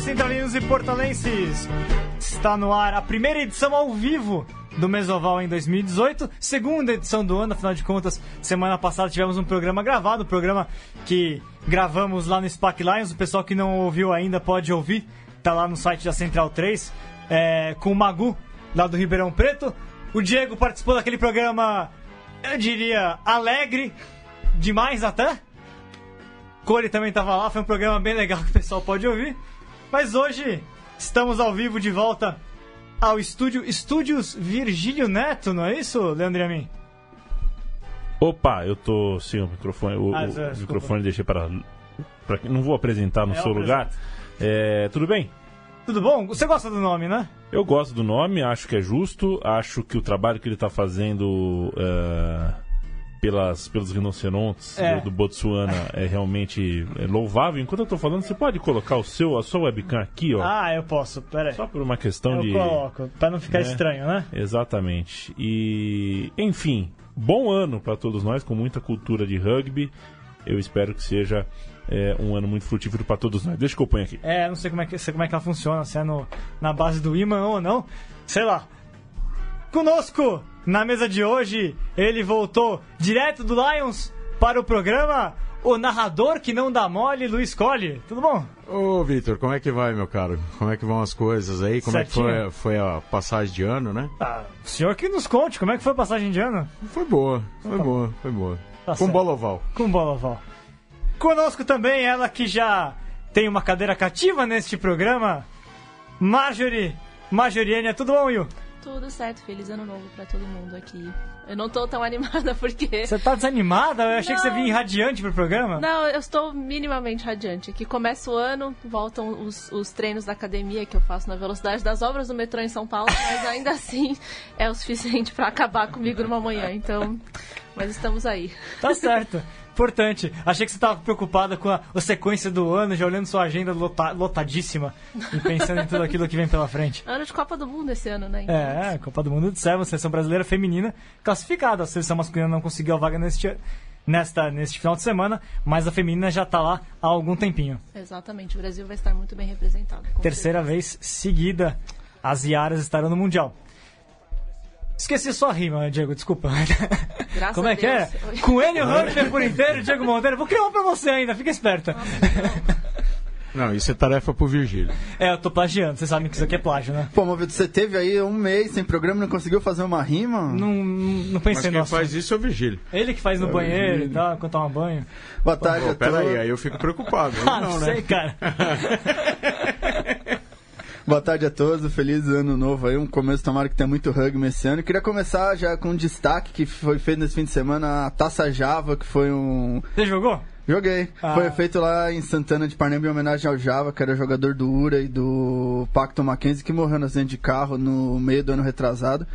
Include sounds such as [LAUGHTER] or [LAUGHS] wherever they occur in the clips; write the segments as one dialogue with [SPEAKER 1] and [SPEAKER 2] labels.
[SPEAKER 1] Salve centralinos e portalenses! Está no ar a primeira edição ao vivo do Mesoval em 2018, segunda edição do ano, afinal de contas, semana passada tivemos um programa gravado, um programa que gravamos lá no SPAC Lions, o pessoal que não ouviu ainda pode ouvir, tá lá no site da Central 3, é, com o Magu, lá do Ribeirão Preto. O Diego participou daquele programa, eu diria, alegre, demais até. Cole também estava lá, foi um programa bem legal que o pessoal pode ouvir. Mas hoje estamos ao vivo de volta ao estúdio Estúdios Virgílio Neto, não é isso, Leandro Amin?
[SPEAKER 2] Opa, eu tô sem o microfone. O,
[SPEAKER 1] Ah,
[SPEAKER 2] o microfone deixei para. para não vou apresentar no
[SPEAKER 1] É,
[SPEAKER 2] seu
[SPEAKER 1] eu
[SPEAKER 2] lugar. É, tudo bem?
[SPEAKER 1] Tudo bom? Você gosta do nome, né?
[SPEAKER 2] Eu gosto do nome, acho que é justo, acho que o trabalho que ele está fazendo é, pelas, pelos rinocerontes
[SPEAKER 1] É.
[SPEAKER 2] do, do Botsuana [LAUGHS] é realmente é, louvável. Enquanto eu estou falando, você pode colocar o seu, a sua webcam aqui, ó.
[SPEAKER 1] Ah, eu posso, peraí.
[SPEAKER 2] Só por uma questão
[SPEAKER 1] Eu
[SPEAKER 2] de.
[SPEAKER 1] coloco, pra não ficar
[SPEAKER 2] né?
[SPEAKER 1] estranho, né?
[SPEAKER 2] Exatamente. E, enfim, bom ano para todos nós, com muita cultura de rugby. Eu espero que seja é, um ano muito frutífero para todos nós. Deixa que eu ponho aqui.
[SPEAKER 1] É, não sei como é que, sei como é que ela funciona, se é no, na base do imã ou não. Sei lá. Conosco, na mesa de hoje, ele voltou direto do Lions para o programa, o narrador que não dá mole, Luiz Colli. Tudo bom?
[SPEAKER 3] Ô, Vitor, como é que vai, meu caro? Como é que vão as coisas aí? Como é que
[SPEAKER 1] Certinho.
[SPEAKER 3] foi, foi a passagem de ano, né?
[SPEAKER 1] Ah, o senhor que nos conte, como é que foi a passagem de ano?
[SPEAKER 3] Foi boa, foi boa, foi boa.
[SPEAKER 1] Tá
[SPEAKER 3] Com
[SPEAKER 1] certo.
[SPEAKER 3] bola oval.
[SPEAKER 1] Com bola oval. Conosco também ela que já tem uma cadeira cativa neste programa, Marjorie. Marjoriane, tudo bom, Will?
[SPEAKER 4] Tudo certo, feliz ano novo pra todo mundo aqui. Eu não tô tão [LAUGHS] animada porque.
[SPEAKER 1] Você tá desanimada? Eu achei que você
[SPEAKER 4] Não.
[SPEAKER 1] vinha radiante pro programa.
[SPEAKER 4] Não, eu estou minimamente radiante. Que começa o ano, voltam os, os treinos da academia que eu faço na velocidade das obras do metrô em São Paulo, mas ainda [LAUGHS] assim é o suficiente pra acabar comigo numa manhã. Então, mas estamos aí.
[SPEAKER 1] Tá certo. Importante. Achei que você tava preocupada com a, a sequência do ano, já olhando sua agenda lota- lotadíssima e pensando em tudo aquilo que vem pela frente.
[SPEAKER 4] Ano de Copa do Mundo esse ano, né? Então,
[SPEAKER 1] É, Copa do Mundo de Sevens, seleção brasileira feminina classificada. A seleção masculina não conseguiu a vaga neste, nesta, neste final de semana, mas a feminina já tá lá há algum tempinho.
[SPEAKER 4] Exatamente, o Brasil vai estar muito bem representado.
[SPEAKER 1] Terceira
[SPEAKER 4] certeza.
[SPEAKER 1] vez seguida, as Iaras estarão no Mundial. Esqueci sua rima, Diego, desculpa.
[SPEAKER 4] Graças
[SPEAKER 1] Como é
[SPEAKER 4] a
[SPEAKER 1] que é? Com ele, o Hunter por inteiro, Diego Monteiro. Vou criar uma pra você ainda, fica esperta.
[SPEAKER 3] Não, isso é tarefa pro Virgílio.
[SPEAKER 1] É, eu tô plagiando, vocês sabem que isso aqui é plágio, né?
[SPEAKER 5] Pô, Movido, você teve aí um mês sem programa e não conseguiu fazer uma rima?
[SPEAKER 1] Não, não
[SPEAKER 3] Mas
[SPEAKER 1] pensei
[SPEAKER 3] quem
[SPEAKER 1] no
[SPEAKER 3] faz isso é o Virgílio.
[SPEAKER 1] Ele que faz no banheiro e tal, quando toma banho.
[SPEAKER 5] Boa tarde
[SPEAKER 3] Pô,
[SPEAKER 5] a
[SPEAKER 3] pera aí, aí eu fico preocupado. [LAUGHS]
[SPEAKER 1] Ah,
[SPEAKER 3] não,
[SPEAKER 1] não
[SPEAKER 3] né?
[SPEAKER 1] sei, cara. [LAUGHS]
[SPEAKER 5] Boa tarde a todos, feliz ano novo aí, um começo tomara que tenha muito rugby esse ano. Queria começar já com um destaque que foi feito nesse fim de semana, a Taça Java, que foi um...
[SPEAKER 1] Você jogou?
[SPEAKER 5] Joguei.
[SPEAKER 1] Ah.
[SPEAKER 5] Foi feito lá em Santana de Parnaíba em homenagem ao Java, que era jogador do URA e do Pacto Mackenzie, que morreu no acidente de carro no meio do ano retrasado.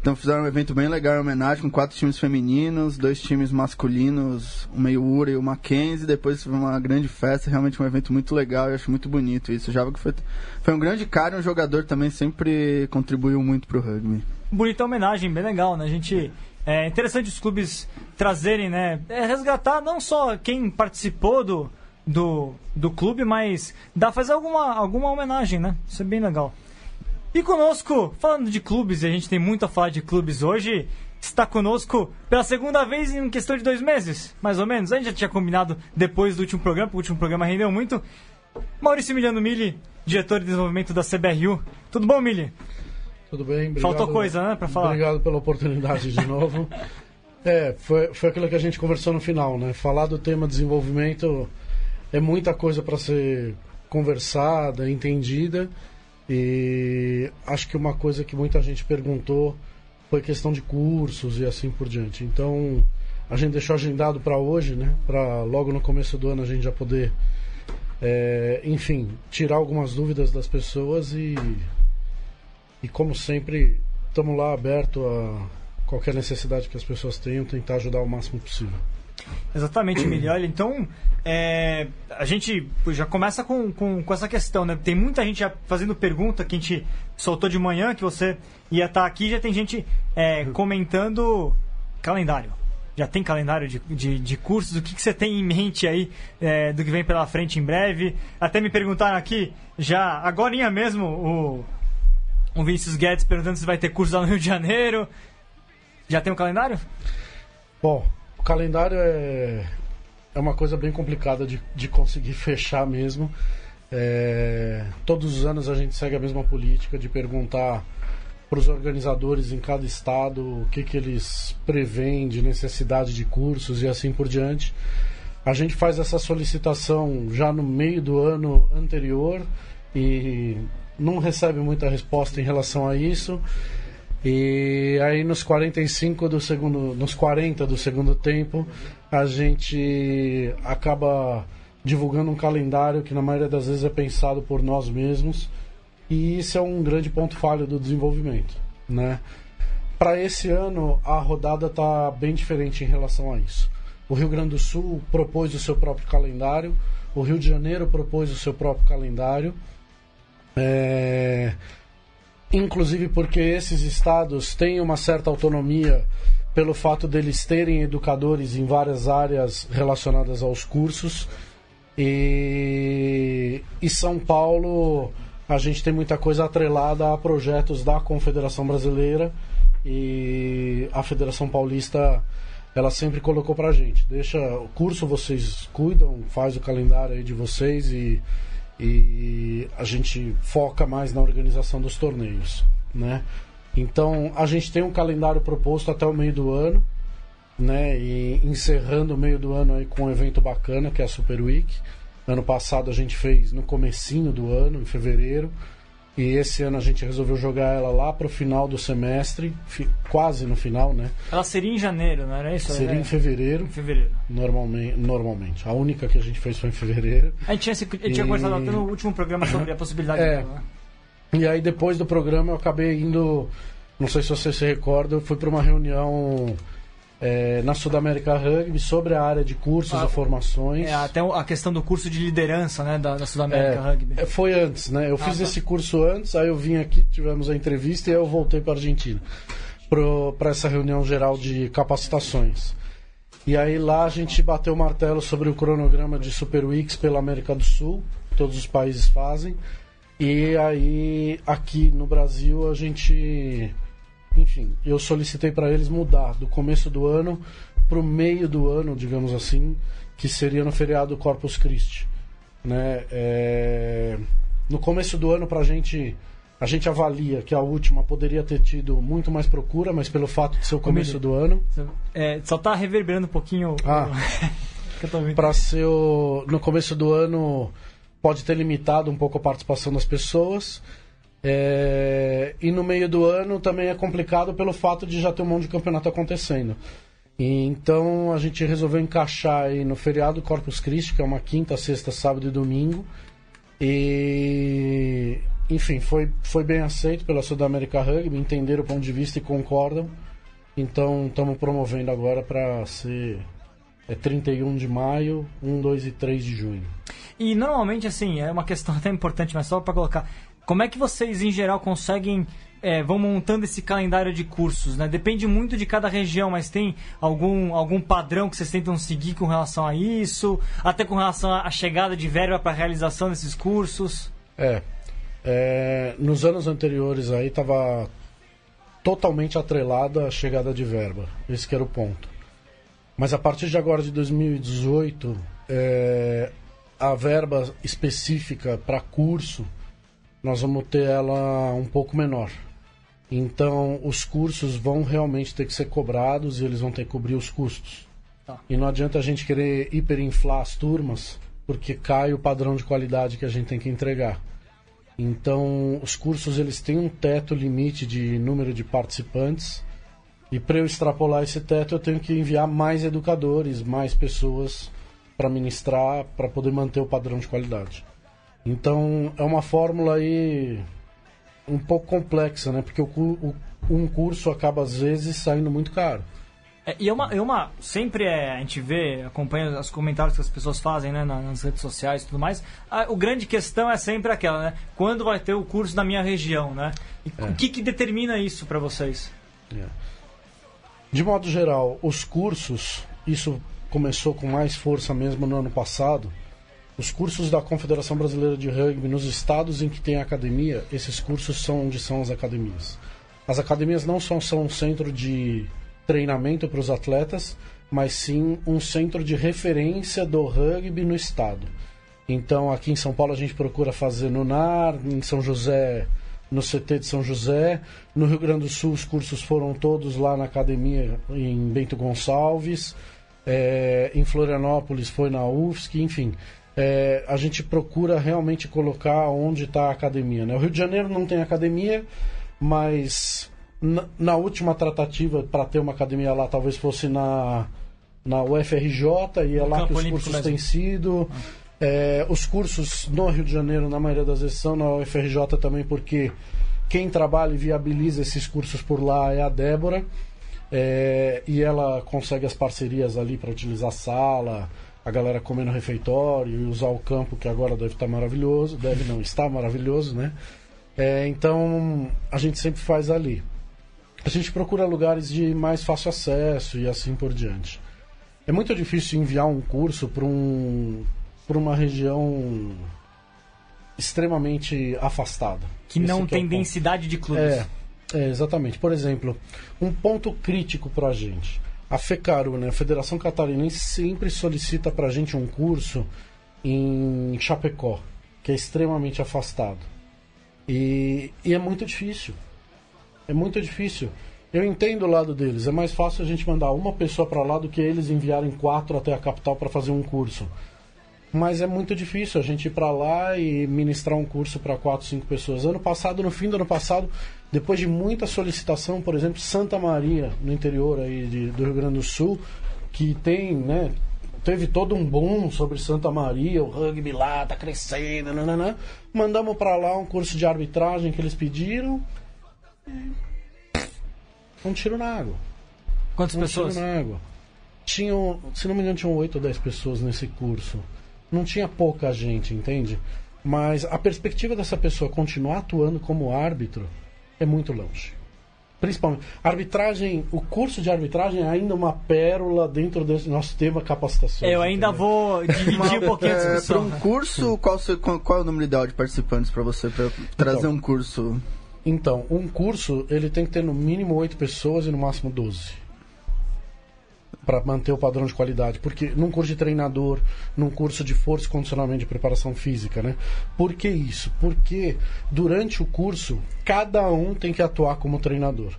[SPEAKER 5] Então fizeram um evento bem legal em homenagem, com quatro times femininos, dois times masculinos, o meio URA e o Mackenzie. Depois foi uma grande festa, realmente um evento muito legal, eu acho muito bonito isso. O Java que foi, foi um grande cara e um jogador também, sempre contribuiu muito pro rugby.
[SPEAKER 1] Bonita homenagem, bem legal, né? A gente. É interessante os clubes trazerem, né? É, resgatar não só quem participou do, do, do clube, mas dar fazer alguma, alguma homenagem, né? Isso é bem legal. E conosco, falando de clubes, e a gente tem muito a falar de clubes hoje, está conosco pela segunda vez em questão de dois meses, mais ou menos. A gente já tinha combinado depois do último programa, porque o último programa rendeu muito. Maurício Emiliano Mili, diretor de desenvolvimento da CBRU. Tudo bom, Mili?
[SPEAKER 6] Tudo bem, obrigado.
[SPEAKER 1] Faltou coisa, né, pra falar.
[SPEAKER 6] Obrigado pela oportunidade de novo. [LAUGHS] é, foi, foi aquilo que a gente conversou no final, né? Falar do tema desenvolvimento é muita coisa para ser conversada, entendida. E acho que uma coisa que muita gente perguntou foi questão de cursos e assim por diante. Então, a gente deixou agendado para hoje, né? Para logo no começo do ano a gente já poder, é, enfim, tirar algumas dúvidas das pessoas e e como sempre, estamos lá aberto a qualquer necessidade que as pessoas tenham, tentar ajudar o máximo possível.
[SPEAKER 1] Exatamente, Emílio. Olha, então, é, a gente já começa com, com, com essa questão, né? Tem muita gente já fazendo pergunta que a gente soltou de manhã, que você ia estar aqui, já tem gente é, comentando calendário. Já tem calendário de, de, de cursos? O que, que você tem em mente aí é, do que vem pela frente em breve? Até me perguntaram aqui, já agora mesmo, o, o Vinícius Guedes perguntando se vai ter curso lá no Rio de Janeiro. Já tem um calendário?
[SPEAKER 6] Bom, o calendário é, é uma coisa bem complicada de, de conseguir [LAUGHS] fechar mesmo. É, todos os anos a gente segue a mesma política de perguntar para os organizadores em cada estado o que, que eles preveem de necessidade de cursos e assim por diante. A gente faz essa solicitação já no meio do ano anterior e não recebe muita resposta em relação a isso. E aí nos 45 do segundo, nos 40 do segundo tempo, a gente acaba divulgando um calendário que na maioria das vezes é pensado por nós mesmos e isso é um grande ponto falho do desenvolvimento, né? Para esse ano a rodada está bem diferente em relação a isso. O Rio Grande do Sul propôs o seu próprio calendário, o Rio de Janeiro propôs o seu próprio calendário, é... inclusive porque esses estados têm uma certa autonomia pelo fato deles terem educadores em várias áreas relacionadas aos cursos. E, e São Paulo, a gente tem muita coisa atrelada a projetos da Confederação Brasileira e a Federação Paulista ela sempre colocou pra gente, deixa o curso vocês cuidam, faz o calendário aí de vocês e, e a gente foca mais na organização dos torneios, né? Então a gente tem um calendário proposto até o meio do ano né? E encerrando o meio do ano aí com um evento bacana, que é a Super Week. Ano passado a gente fez no comecinho do ano, em fevereiro. E esse ano a gente resolveu jogar ela lá para o final do semestre, quase no final, né?
[SPEAKER 1] Ela seria em janeiro, não era isso?
[SPEAKER 6] Seria é. em fevereiro. Em
[SPEAKER 1] fevereiro.
[SPEAKER 6] Normalmente, normalmente. A única que a gente fez foi em fevereiro.
[SPEAKER 1] A gente tinha, e... tinha conversado até no último programa sobre a [COUGHS] possibilidade
[SPEAKER 6] é.
[SPEAKER 1] dela, né?
[SPEAKER 6] E aí depois do programa eu acabei indo, não sei se você se recorda, eu fui para uma reunião é, na Sudamérica Rugby sobre a área de cursos ah, e formações.
[SPEAKER 1] É, até a questão do curso de liderança né, da, da Sudamérica
[SPEAKER 6] é,
[SPEAKER 1] Rugby.
[SPEAKER 6] É, foi antes, né? Eu ah, fiz tá. esse curso antes, aí eu vim aqui, tivemos a entrevista e aí eu voltei para a Argentina para essa reunião geral de capacitações. E aí lá a gente bateu o martelo sobre o cronograma de Super Weeks pela América do Sul, todos os países fazem. E aí aqui no Brasil a gente enfim, eu solicitei para eles mudar do começo do ano para o meio do ano, digamos assim, que seria no feriado Corpus Christi. Né? É... No começo do ano, para a gente, a gente avalia que a última poderia ter tido muito mais procura, mas pelo fato de ser o começo do ano.
[SPEAKER 1] É, só está reverberando um pouquinho.
[SPEAKER 6] Ah, [LAUGHS] para ser o... no começo do ano pode ter limitado um pouco a participação das pessoas. É, e no meio do ano também é complicado pelo fato de já ter um monte de campeonato acontecendo. E, então a gente resolveu encaixar aí no feriado Corpus Christi, que é uma quinta, sexta, sábado e domingo. E enfim, foi, foi bem aceito pela Sudamérica Rugby, entenderam o ponto de vista e concordam. Então estamos promovendo agora para ser é 31 de maio, 1, 2 e 3 de junho.
[SPEAKER 1] E normalmente, assim, é uma questão [LAUGHS] até importante, mas só para colocar. Como é que vocês, em geral, conseguem é, vão montando esse calendário de cursos, né? Depende muito de cada região, mas tem algum, algum padrão que vocês tentam seguir com relação a isso? Até com relação à chegada de verba para a realização desses cursos?
[SPEAKER 6] É, é, nos anos anteriores aí estava totalmente atrelada a chegada de verba. Esse era o ponto. Mas a partir de agora de 2018, é, a verba específica para curso nós vamos ter ela um pouco menor. Então, os cursos vão realmente ter que ser cobrados e eles vão ter que cobrir os custos. Tá. E não adianta a gente querer hiperinflar as turmas, porque cai o padrão de qualidade que a gente tem que entregar. Então, os cursos eles têm um teto limite de número de participantes. E para eu extrapolar esse teto, eu tenho que enviar mais educadores, mais pessoas para ministrar, para poder manter o padrão de qualidade. Então é uma fórmula aí um pouco complexa, né? Porque o, o, um curso acaba às vezes saindo muito caro.
[SPEAKER 1] É, e é uma, é uma. Sempre é, a gente vê, acompanha os comentários que as pessoas fazem né, nas redes sociais e tudo mais. A, o grande questão é sempre aquela, né? Quando vai ter o curso na minha região, né? E é. o que, que determina isso para vocês? É.
[SPEAKER 6] De modo geral, os cursos, isso começou com mais força mesmo no ano passado. Os cursos da Confederação Brasileira de Rugby nos estados em que tem academia, esses cursos são onde são as academias. As academias não só são um centro de treinamento para os atletas, mas sim um centro de referência do rugby no estado. Então, aqui em São Paulo a gente procura fazer no NAR, em São José, no CT de São José. No Rio Grande do Sul, os cursos foram todos lá na academia em Bento Gonçalves. É, em Florianópolis foi na UFSC, enfim. É, a gente procura realmente colocar onde está a academia. Né? O Rio de Janeiro não tem academia, mas na, na última tratativa para ter uma academia lá, talvez fosse na, na UFRJ, e é
[SPEAKER 1] No
[SPEAKER 6] lá que os
[SPEAKER 1] Olímpico
[SPEAKER 6] cursos têm sido. É, os cursos no Rio de Janeiro, na maioria das vezes, são na UFRJ também, porque quem trabalha e viabiliza esses cursos por lá é a Débora. É, e ela consegue as parcerias ali para utilizar a sala, a galera comer no refeitório e usar o campo que agora deve estar maravilhoso, deve não estar maravilhoso, né? É, então a gente sempre faz ali. A gente procura lugares de mais fácil acesso e assim por diante. É muito difícil enviar um curso para um, pra uma região extremamente afastada.
[SPEAKER 1] Que não
[SPEAKER 6] que é
[SPEAKER 1] tem
[SPEAKER 6] ponto.
[SPEAKER 1] densidade de clubes.
[SPEAKER 6] É, é, exatamente. Por exemplo, um ponto crítico para a gente. A FECARU, né, a Federação Catarinense, sempre solicita para a gente um curso em Chapecó, que é extremamente afastado. E, e é muito difícil. É muito difícil. Eu entendo o lado deles. É mais fácil a gente mandar uma pessoa para lá do que eles enviarem quatro até a capital para fazer um curso. Mas é muito difícil a gente ir para lá e ministrar um curso para quatro, cinco pessoas. Ano passado, no fim do ano passado, depois de muita solicitação, por exemplo, Santa Maria, no interior aí de- do Rio Grande do Sul, que tem, né, teve todo um boom sobre Santa Maria, o rugby lá tá crescendo, nananã. mandamos para lá um curso de arbitragem que eles pediram. e Um tiro na água.
[SPEAKER 1] Quantas
[SPEAKER 6] Um
[SPEAKER 1] pessoas?
[SPEAKER 6] tiro na água. Tinham, se não me engano, tinham 8 ou 10 pessoas nesse curso. Não tinha pouca gente, entende? Mas a perspectiva dessa pessoa continuar atuando como árbitro é muito longe. Principalmente. Arbitragem, o curso de arbitragem é ainda uma pérola dentro desse nosso tema capacitação.
[SPEAKER 1] Eu ainda
[SPEAKER 6] entendeu?
[SPEAKER 1] vou dividir um pouquinho a
[SPEAKER 5] É, para
[SPEAKER 1] discussão.
[SPEAKER 5] um curso, qual, qual, é o número ideal de participantes para você pra trazer
[SPEAKER 6] Então.
[SPEAKER 5] um curso?
[SPEAKER 6] Então, um curso ele tem que ter no mínimo 8 pessoas e no máximo 12. Para manter o padrão de qualidade. Porque num curso de treinador, num curso de força e condicionamento de preparação física, né? Por que isso? Porque durante o curso, cada um tem que atuar como treinador.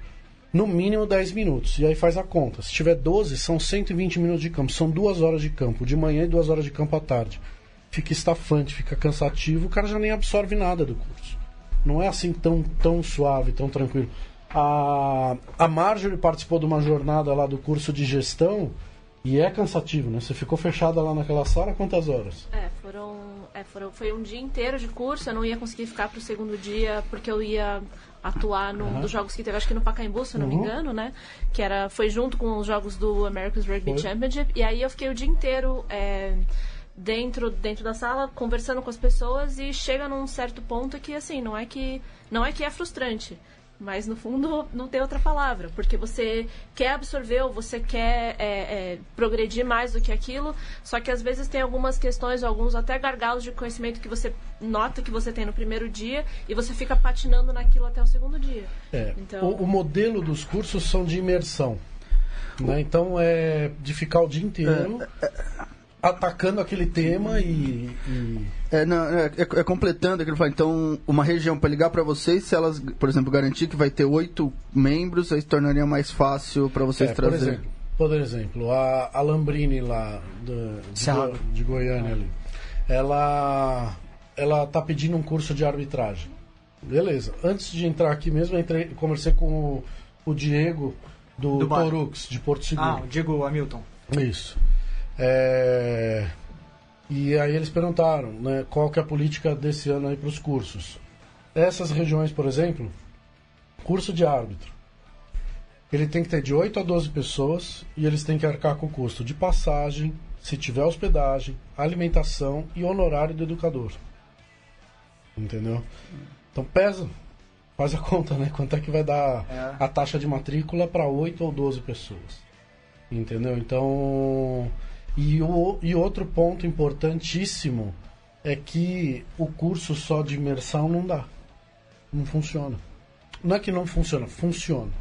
[SPEAKER 6] No mínimo 10 minutos. E aí faz a conta. Se tiver 12, são 120 minutos de campo. São duas horas de campo, de manhã e duas horas de campo à tarde. Fica estafante, fica cansativo, o cara já nem absorve nada do curso. Não é assim tão, tão suave, tão tranquilo. A, a Marjorie participou de uma jornada lá do curso de gestão e é cansativo, né? Você ficou fechada lá naquela sala quantas horas?
[SPEAKER 4] É, foram, é, foram, foi um dia inteiro de curso, eu não ia conseguir ficar pro segundo dia porque eu ia atuar num dos jogos que teve, acho que no Pacaembu, se eu não me
[SPEAKER 6] Uhum.
[SPEAKER 4] engano, né? Que era, foi junto com os jogos do America's Rugby
[SPEAKER 6] Foi.
[SPEAKER 4] Championship. E aí eu fiquei o dia inteiro é, dentro, dentro da sala, conversando com as pessoas e chega num certo ponto que, assim, não é que, não é, que é frustrante. Mas no fundo não tem outra palavra, porque você quer absorver ou você quer é, é, progredir mais do que aquilo, só que às vezes tem algumas questões, alguns até gargalos de conhecimento que você nota que você tem no primeiro dia e você fica patinando naquilo até o segundo dia.
[SPEAKER 6] É,
[SPEAKER 4] Então-
[SPEAKER 6] o, o modelo dos cursos são de imersão. Né? Então é de ficar o dia inteiro atacando aquele tema e. e-
[SPEAKER 5] É, não, é, é- é completando aquilo que eu falei. Então, uma região para ligar para vocês, se elas, por exemplo, garantir que vai ter oito membros, aí se tornaria mais fácil para vocês
[SPEAKER 6] é, por
[SPEAKER 5] trazerem.
[SPEAKER 6] exemplo, por exemplo, a, a Lambrini lá do- de. Go- de Goiânia ali. Ela ela tá pedindo um curso de arbitragem. Beleza. Antes de entrar aqui mesmo, eu entrei, conversei com o, o Diego do,
[SPEAKER 1] Do.
[SPEAKER 6] Torux, de Porto Seguro.
[SPEAKER 1] Ah, o Diego Hamilton.
[SPEAKER 6] Isso. É, E aí eles perguntaram né, qual que é a política desse ano aí para os cursos. Essas regiões, por exemplo, curso de árbitro. Ele tem que ter de 8 a 12 pessoas e eles têm que arcar com o custo de passagem, se tiver hospedagem, alimentação e honorário do educador. Entendeu? Então pesa. Faz a conta, né? Quanto é que vai dar
[SPEAKER 1] É.
[SPEAKER 6] a taxa de matrícula para 8 ou 12 pessoas? Entendeu? Então. E, o, e outro ponto importantíssimo é que o curso só de imersão não dá. Não funciona. Não é que não funciona, funciona.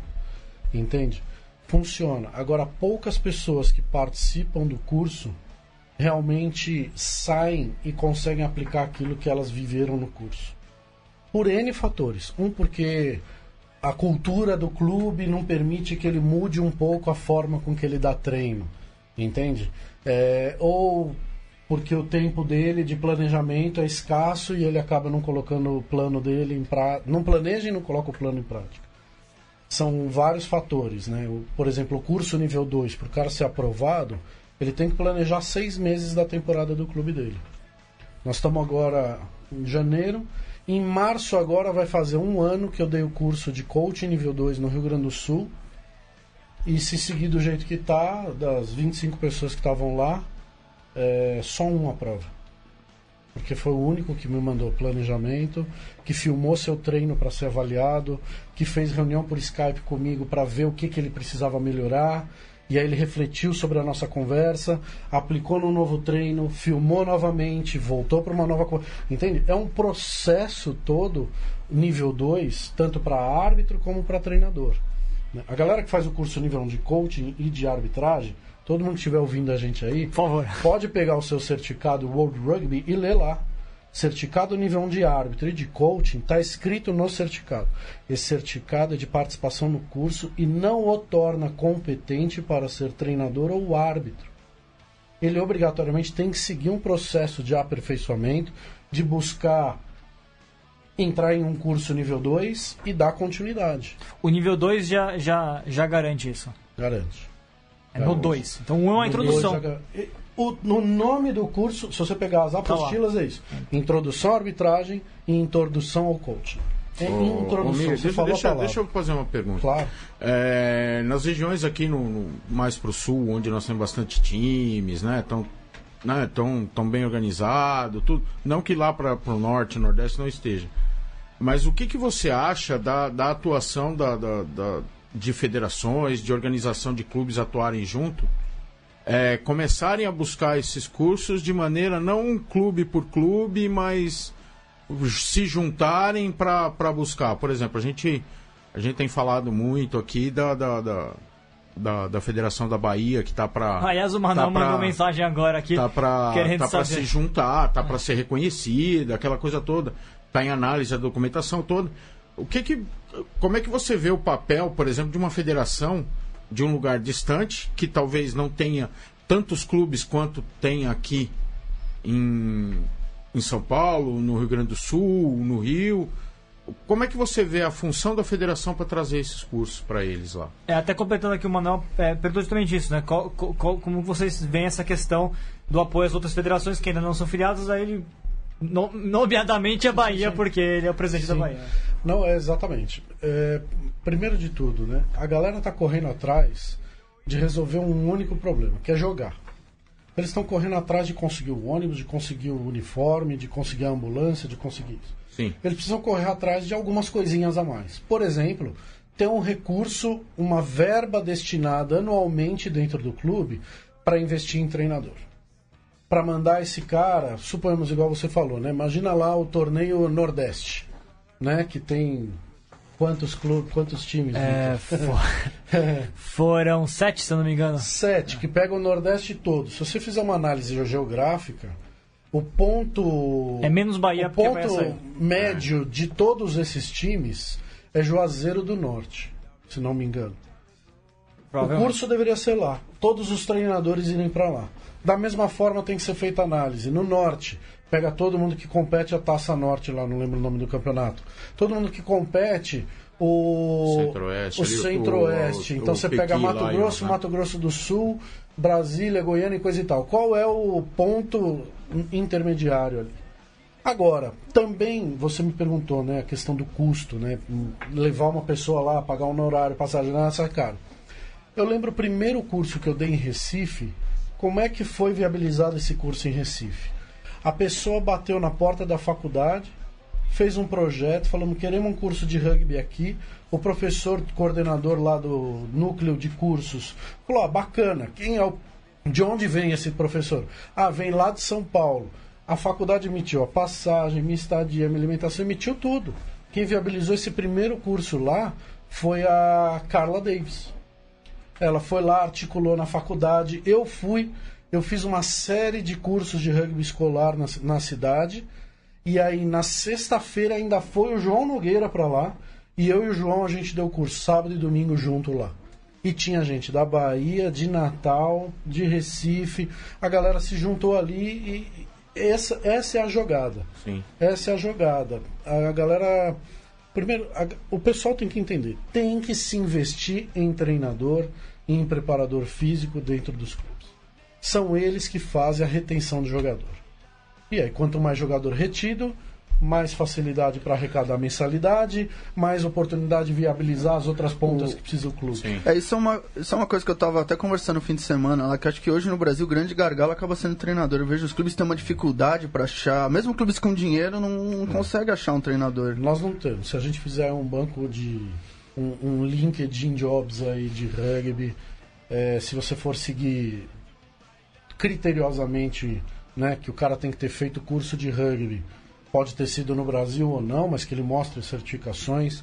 [SPEAKER 6] Entende? Funciona. Agora, poucas pessoas que participam do curso realmente saem e conseguem aplicar aquilo que elas viveram no curso. Por N fatores. Um, porque a cultura do clube não permite que ele mude um pouco a forma com que ele dá treino. Entende? É, ou porque o tempo dele de planejamento é escasso e ele acaba não colocando o plano dele em prática. Não planeja e não coloca o plano em prática. São vários fatores, né? Por exemplo, o curso nível 2, para o cara ser aprovado, ele tem que planejar seis meses da temporada do clube dele. Nós estamos agora em janeiro. Em março agora vai fazer um ano que eu dei o curso de coaching nível 2 no Rio Grande do Sul. E se seguir do jeito que tá, das 25 pessoas que estavam lá, é, só um aprova. Porque foi o único que me mandou planejamento, que filmou seu treino para ser avaliado, que fez reunião por Skype comigo para ver o que, que ele precisava melhorar. E aí ele refletiu sobre a nossa conversa, aplicou no novo treino, filmou novamente, voltou para uma nova. Entende? É um processo todo, nível 2, tanto para árbitro como para treinador. Né? A galera que faz o curso nível 1 de coaching e de arbitragem, todo mundo que estiver ouvindo a gente aí,
[SPEAKER 1] Por favor.
[SPEAKER 6] pode pegar o seu certificado World Rugby e ler lá. Certificado nível 1 de árbitro e de coaching está escrito no certificado. Esse certificado é de participação no curso e não o torna competente para ser treinador ou árbitro. Ele obrigatoriamente tem que seguir um processo de aperfeiçoamento, de buscar entrar em um curso nível 2 e dar continuidade.
[SPEAKER 1] O nível 2 já, já, já garante isso.
[SPEAKER 6] Garante.
[SPEAKER 1] É no 2. Então, um é uma
[SPEAKER 6] No
[SPEAKER 1] introdução.
[SPEAKER 6] o- no nome do curso, se você pegar as
[SPEAKER 1] Tá
[SPEAKER 6] apostilas, é isso: Introdução à arbitragem e Introdução ao coaching. É
[SPEAKER 3] Ô,
[SPEAKER 6] introdução. você
[SPEAKER 3] deixa,
[SPEAKER 6] falou a
[SPEAKER 3] deixa,
[SPEAKER 6] palavra.
[SPEAKER 3] deixa eu fazer uma pergunta.
[SPEAKER 6] Claro.
[SPEAKER 3] É, nas regiões aqui no, no- mais pro sul, onde nós temos bastante times, né? Tão, né, tão, tão bem organizado, tudo. Não que lá para o norte, nordeste não esteja. Mas o que, que você acha da, da atuação da, da- da- de federações, de organização de clubes atuarem junto? É, começarem a buscar esses cursos de maneira não clube por clube, mas se juntarem para buscar. Por exemplo, a gente, a gente tem falado muito aqui da, da, da, da, da Federação da Bahia, que está para.
[SPEAKER 1] Aliás, o Manuel
[SPEAKER 3] tá pra-
[SPEAKER 1] mandou mensagem agora aqui.
[SPEAKER 3] Tá para tá pra se juntar, tá para ser reconhecida, aquela coisa toda. Tá em análise a documentação toda. O que que, como é que você vê o papel, por exemplo, de uma federação de um lugar distante, que talvez não tenha tantos clubes quanto tem aqui em, em São Paulo, no Rio Grande do Sul, no Rio? Como é que você vê a função da federação para trazer esses cursos para eles lá?
[SPEAKER 1] É, até completando aqui o Manuel, é, perguntou justamente isso, né? Qual- qual- como vocês veem essa questão do apoio às outras federações que ainda não são filiadas a ele, no, nomeadamente a Bahia, porque ele é o presidente da
[SPEAKER 6] Sim.
[SPEAKER 1] Bahia.
[SPEAKER 6] Não, é exatamente. É, primeiro de tudo, né? A galera tá correndo atrás de resolver um único problema, que é jogar. Eles estão correndo atrás de conseguir o ônibus, de conseguir o uniforme, de conseguir a ambulância, de conseguir isso.
[SPEAKER 3] Sim.
[SPEAKER 6] Eles precisam correr atrás de algumas coisinhas a mais. Por exemplo, ter um recurso, uma verba destinada anualmente dentro do clube para investir em treinador. Para mandar esse cara, suponhamos igual você falou, né? Imagina lá o torneio Nordeste, né? Que tem quantos clubes, quantos times?
[SPEAKER 1] É,
[SPEAKER 6] Vitor?
[SPEAKER 1] fo- [LAUGHS] foram sete, se eu não me engano.
[SPEAKER 6] Sete, que pega o Nordeste todo. Se você fizer uma análise geográfica, o ponto.
[SPEAKER 1] É menos Bahia
[SPEAKER 6] o ponto
[SPEAKER 1] Bahia
[SPEAKER 6] médio de todos esses times é Juazeiro do Norte, se não me engano. O curso deveria ser lá. Todos os treinadores irem para lá. Da mesma forma tem que ser feita análise. No norte, pega todo mundo que compete a Taça Norte lá, não lembro o nome do campeonato. Todo mundo que compete o
[SPEAKER 3] Centro-Oeste,
[SPEAKER 6] o Centro-Oeste. Então
[SPEAKER 3] o
[SPEAKER 6] você pega
[SPEAKER 3] Pequi
[SPEAKER 6] Mato
[SPEAKER 3] lá,
[SPEAKER 6] Grosso,
[SPEAKER 3] né?
[SPEAKER 6] Mato Grosso do Sul, Brasília, Goiânia e coisa e tal. Qual é o ponto intermediário ali? Agora, também você me perguntou, né, a questão do custo, né? Levar uma pessoa lá, pagar um horário, passagem, nada, caro. Eu lembro o primeiro curso que eu dei em Recife, como é que foi viabilizado esse curso em Recife? A pessoa bateu na porta da faculdade, fez um projeto, falamos, queremos um curso de rugby aqui. O professor coordenador lá do núcleo de cursos falou, ah, bacana, quem é o... de onde vem esse professor? Ah, vem lá de São Paulo. A faculdade emitiu a passagem, minha estadia, minha alimentação, emitiu tudo. Quem viabilizou esse primeiro curso lá foi a Carla Davis. Ela foi lá, articulou na faculdade. Eu fui, eu fiz uma série de cursos de rugby escolar na, na cidade. E aí, na sexta-feira, ainda foi o João Nogueira para lá. E eu e o João, a gente deu curso sábado e domingo junto lá. E tinha gente da Bahia, de Natal, de Recife. A galera se juntou ali e, essa, essa é a jogada.
[SPEAKER 3] Sim.
[SPEAKER 6] Essa é a jogada. A galera. Primeiro, a- o pessoal tem que entender: tem que se investir em treinador, em preparador físico dentro dos clubes. São eles que fazem a retenção do jogador. E aí, quanto mais jogador retido, mais facilidade para arrecadar mensalidade, mais oportunidade de viabilizar as outras pontas que precisa o clube.
[SPEAKER 3] Sim.
[SPEAKER 5] É, isso é, uma, isso é uma coisa que eu tava até conversando no fim de semana, lá, que eu acho que hoje no Brasil o grande gargalo acaba sendo treinador. Eu vejo os clubes têm uma dificuldade pra achar, mesmo clubes com dinheiro não conseguem achar um treinador.
[SPEAKER 6] Nós não temos. Se a gente fizer um banco de. Um, um LinkedIn Jobs aí de rugby, é, se você for seguir criteriosamente, né, que o cara tem que ter feito curso de rugby, pode ter sido no Brasil ou não, mas que ele mostre certificações.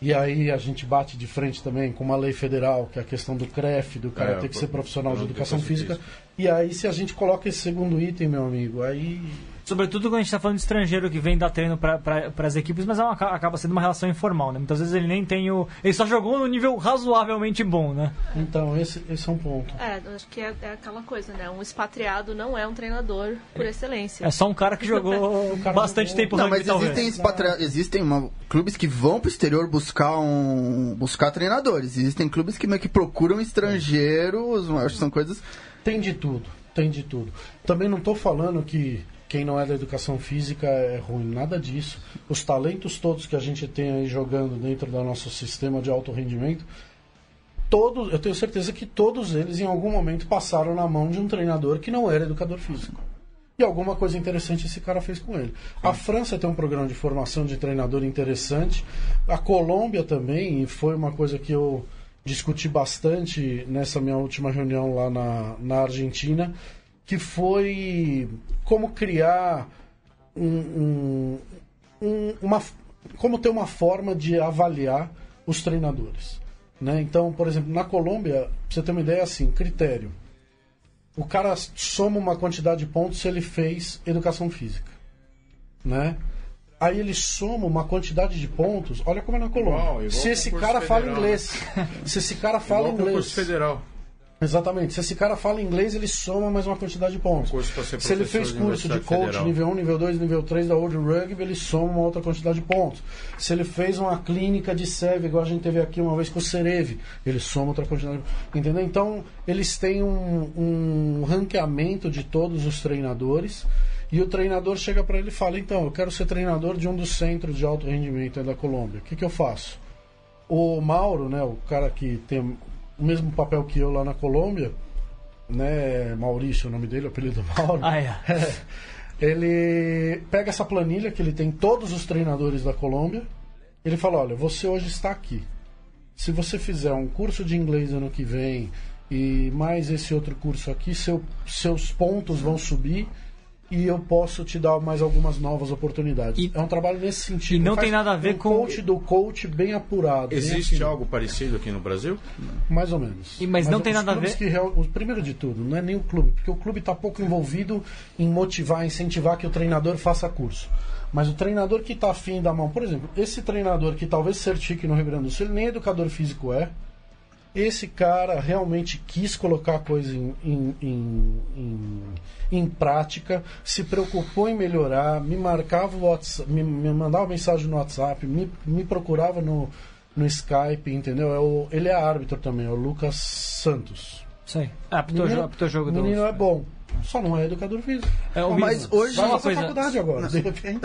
[SPEAKER 6] E aí a gente bate de frente também com uma lei federal, que é a questão do CREF, do cara
[SPEAKER 3] É,
[SPEAKER 6] ter que ser profissional de educação
[SPEAKER 3] educação
[SPEAKER 6] física. E aí se a gente coloca esse segundo item, meu amigo, aí
[SPEAKER 1] Sobretudo quando a gente tá falando de estrangeiro que vem dar treino para as equipes, mas é uma- acaba sendo uma relação informal, né? Muitas vezes ele nem tem o. Ele só jogou no nível razoavelmente bom, né?
[SPEAKER 6] então esse, esse é um ponto.
[SPEAKER 4] É, acho que é, é aquela coisa, né? Um expatriado não é um treinador por excelência.
[SPEAKER 1] É só um cara que jogou [LAUGHS]
[SPEAKER 6] cara [LAUGHS]
[SPEAKER 1] bastante
[SPEAKER 6] jogou-
[SPEAKER 1] tempo
[SPEAKER 5] Não,
[SPEAKER 1] rugby,
[SPEAKER 5] mas
[SPEAKER 1] talvez.
[SPEAKER 5] existem, expatria- existem uma- clubes que vão pro exterior buscar um buscar treinadores. Existem clubes que meio que procuram estrangeiros, acho que são coisas
[SPEAKER 6] Tem de tudo, tem de tudo. Também não estou falando que quem não é da educação física é ruim, nada disso. Os talentos todos que a gente tem aí jogando dentro do nosso sistema de alto rendimento, todos, eu tenho certeza que todos eles em algum momento passaram na mão de um treinador que não era educador físico. E alguma coisa interessante esse cara fez com ele. A França tem um programa de formação de treinador interessante. A Colômbia também, e foi uma coisa que eu discuti bastante nessa minha última reunião lá na, na Argentina, que foi como criar um, um- um- uma, como ter uma forma de avaliar os treinadores. Né? Então, por exemplo, na Colômbia, pra você ter uma ideia assim, critério. O cara soma uma quantidade de pontos se ele fez educação física. Né? Aí ele soma uma quantidade de pontos. Olha como é na Colômbia.
[SPEAKER 3] Igual
[SPEAKER 6] se esse cara fala
[SPEAKER 3] federal,
[SPEAKER 6] inglês, se esse cara fala
[SPEAKER 3] Igual
[SPEAKER 6] inglês,
[SPEAKER 3] federal.
[SPEAKER 6] Exatamente. Se esse cara fala inglês, ele soma mais uma quantidade de pontos. Se ele fez
[SPEAKER 3] de
[SPEAKER 6] curso de
[SPEAKER 3] Universidade
[SPEAKER 6] coach
[SPEAKER 3] Federal.
[SPEAKER 6] nível 1, nível 2, nível 3 da World Rugby, ele soma uma outra quantidade de pontos. Se ele fez uma clínica de SEV, igual a gente teve aqui uma vez com o Cereve, ele soma outra quantidade de Entendeu? Então, eles têm um, um ranqueamento de todos os treinadores. E o treinador chega para ele e fala: Então, eu quero ser treinador de um dos centros de alto rendimento da Colômbia. O que, que eu faço? O Mauro, né, o cara que tem o mesmo papel que eu lá na Colômbia, né, Maurício, é o nome dele, o apelido [LAUGHS] Mauro.
[SPEAKER 1] Ah, é.
[SPEAKER 6] ele pega essa planilha que ele tem todos os treinadores da Colômbia. Ele fala: Olha, você hoje está aqui. Se você fizer um curso de inglês ano que vem e mais esse outro curso aqui, seu- seus pontos vão subir e eu posso te dar mais algumas novas oportunidades.
[SPEAKER 1] E-
[SPEAKER 6] é um trabalho nesse sentido.
[SPEAKER 1] e não
[SPEAKER 6] Faz
[SPEAKER 1] tem nada a ver
[SPEAKER 6] um
[SPEAKER 1] com-
[SPEAKER 6] coach do coach bem apurado. bem
[SPEAKER 3] Existe
[SPEAKER 6] afim.
[SPEAKER 3] algo parecido aqui no Brasil?
[SPEAKER 6] Mais ou menos.
[SPEAKER 1] E- mas não tem nada a ver-
[SPEAKER 6] Que, primeiro de tudo, não é nem o clube, porque o clube está pouco envolvido em motivar, incentivar que o treinador faça curso. Mas o treinador que está afim da mão, por exemplo, esse treinador que talvez certifique no Rio Grande do Sul, ele nem educador físico é. Esse cara realmente quis colocar a coisa em, em, em, em- prática, se preocupou em melhorar, me marcava o WhatsApp, me, me mandava mensagem no WhatsApp, me, me procurava no, no Skype, entendeu? É o, ele é árbitro também, é o Lucas Santos.
[SPEAKER 1] Sei. Ah, apitou,
[SPEAKER 6] Menino-
[SPEAKER 1] apitou jogo do.
[SPEAKER 6] menino é bom. Só não é educador físico.
[SPEAKER 1] É, o
[SPEAKER 5] Mas hoje-
[SPEAKER 1] só uma coisa.
[SPEAKER 6] faculdade agora, de repente.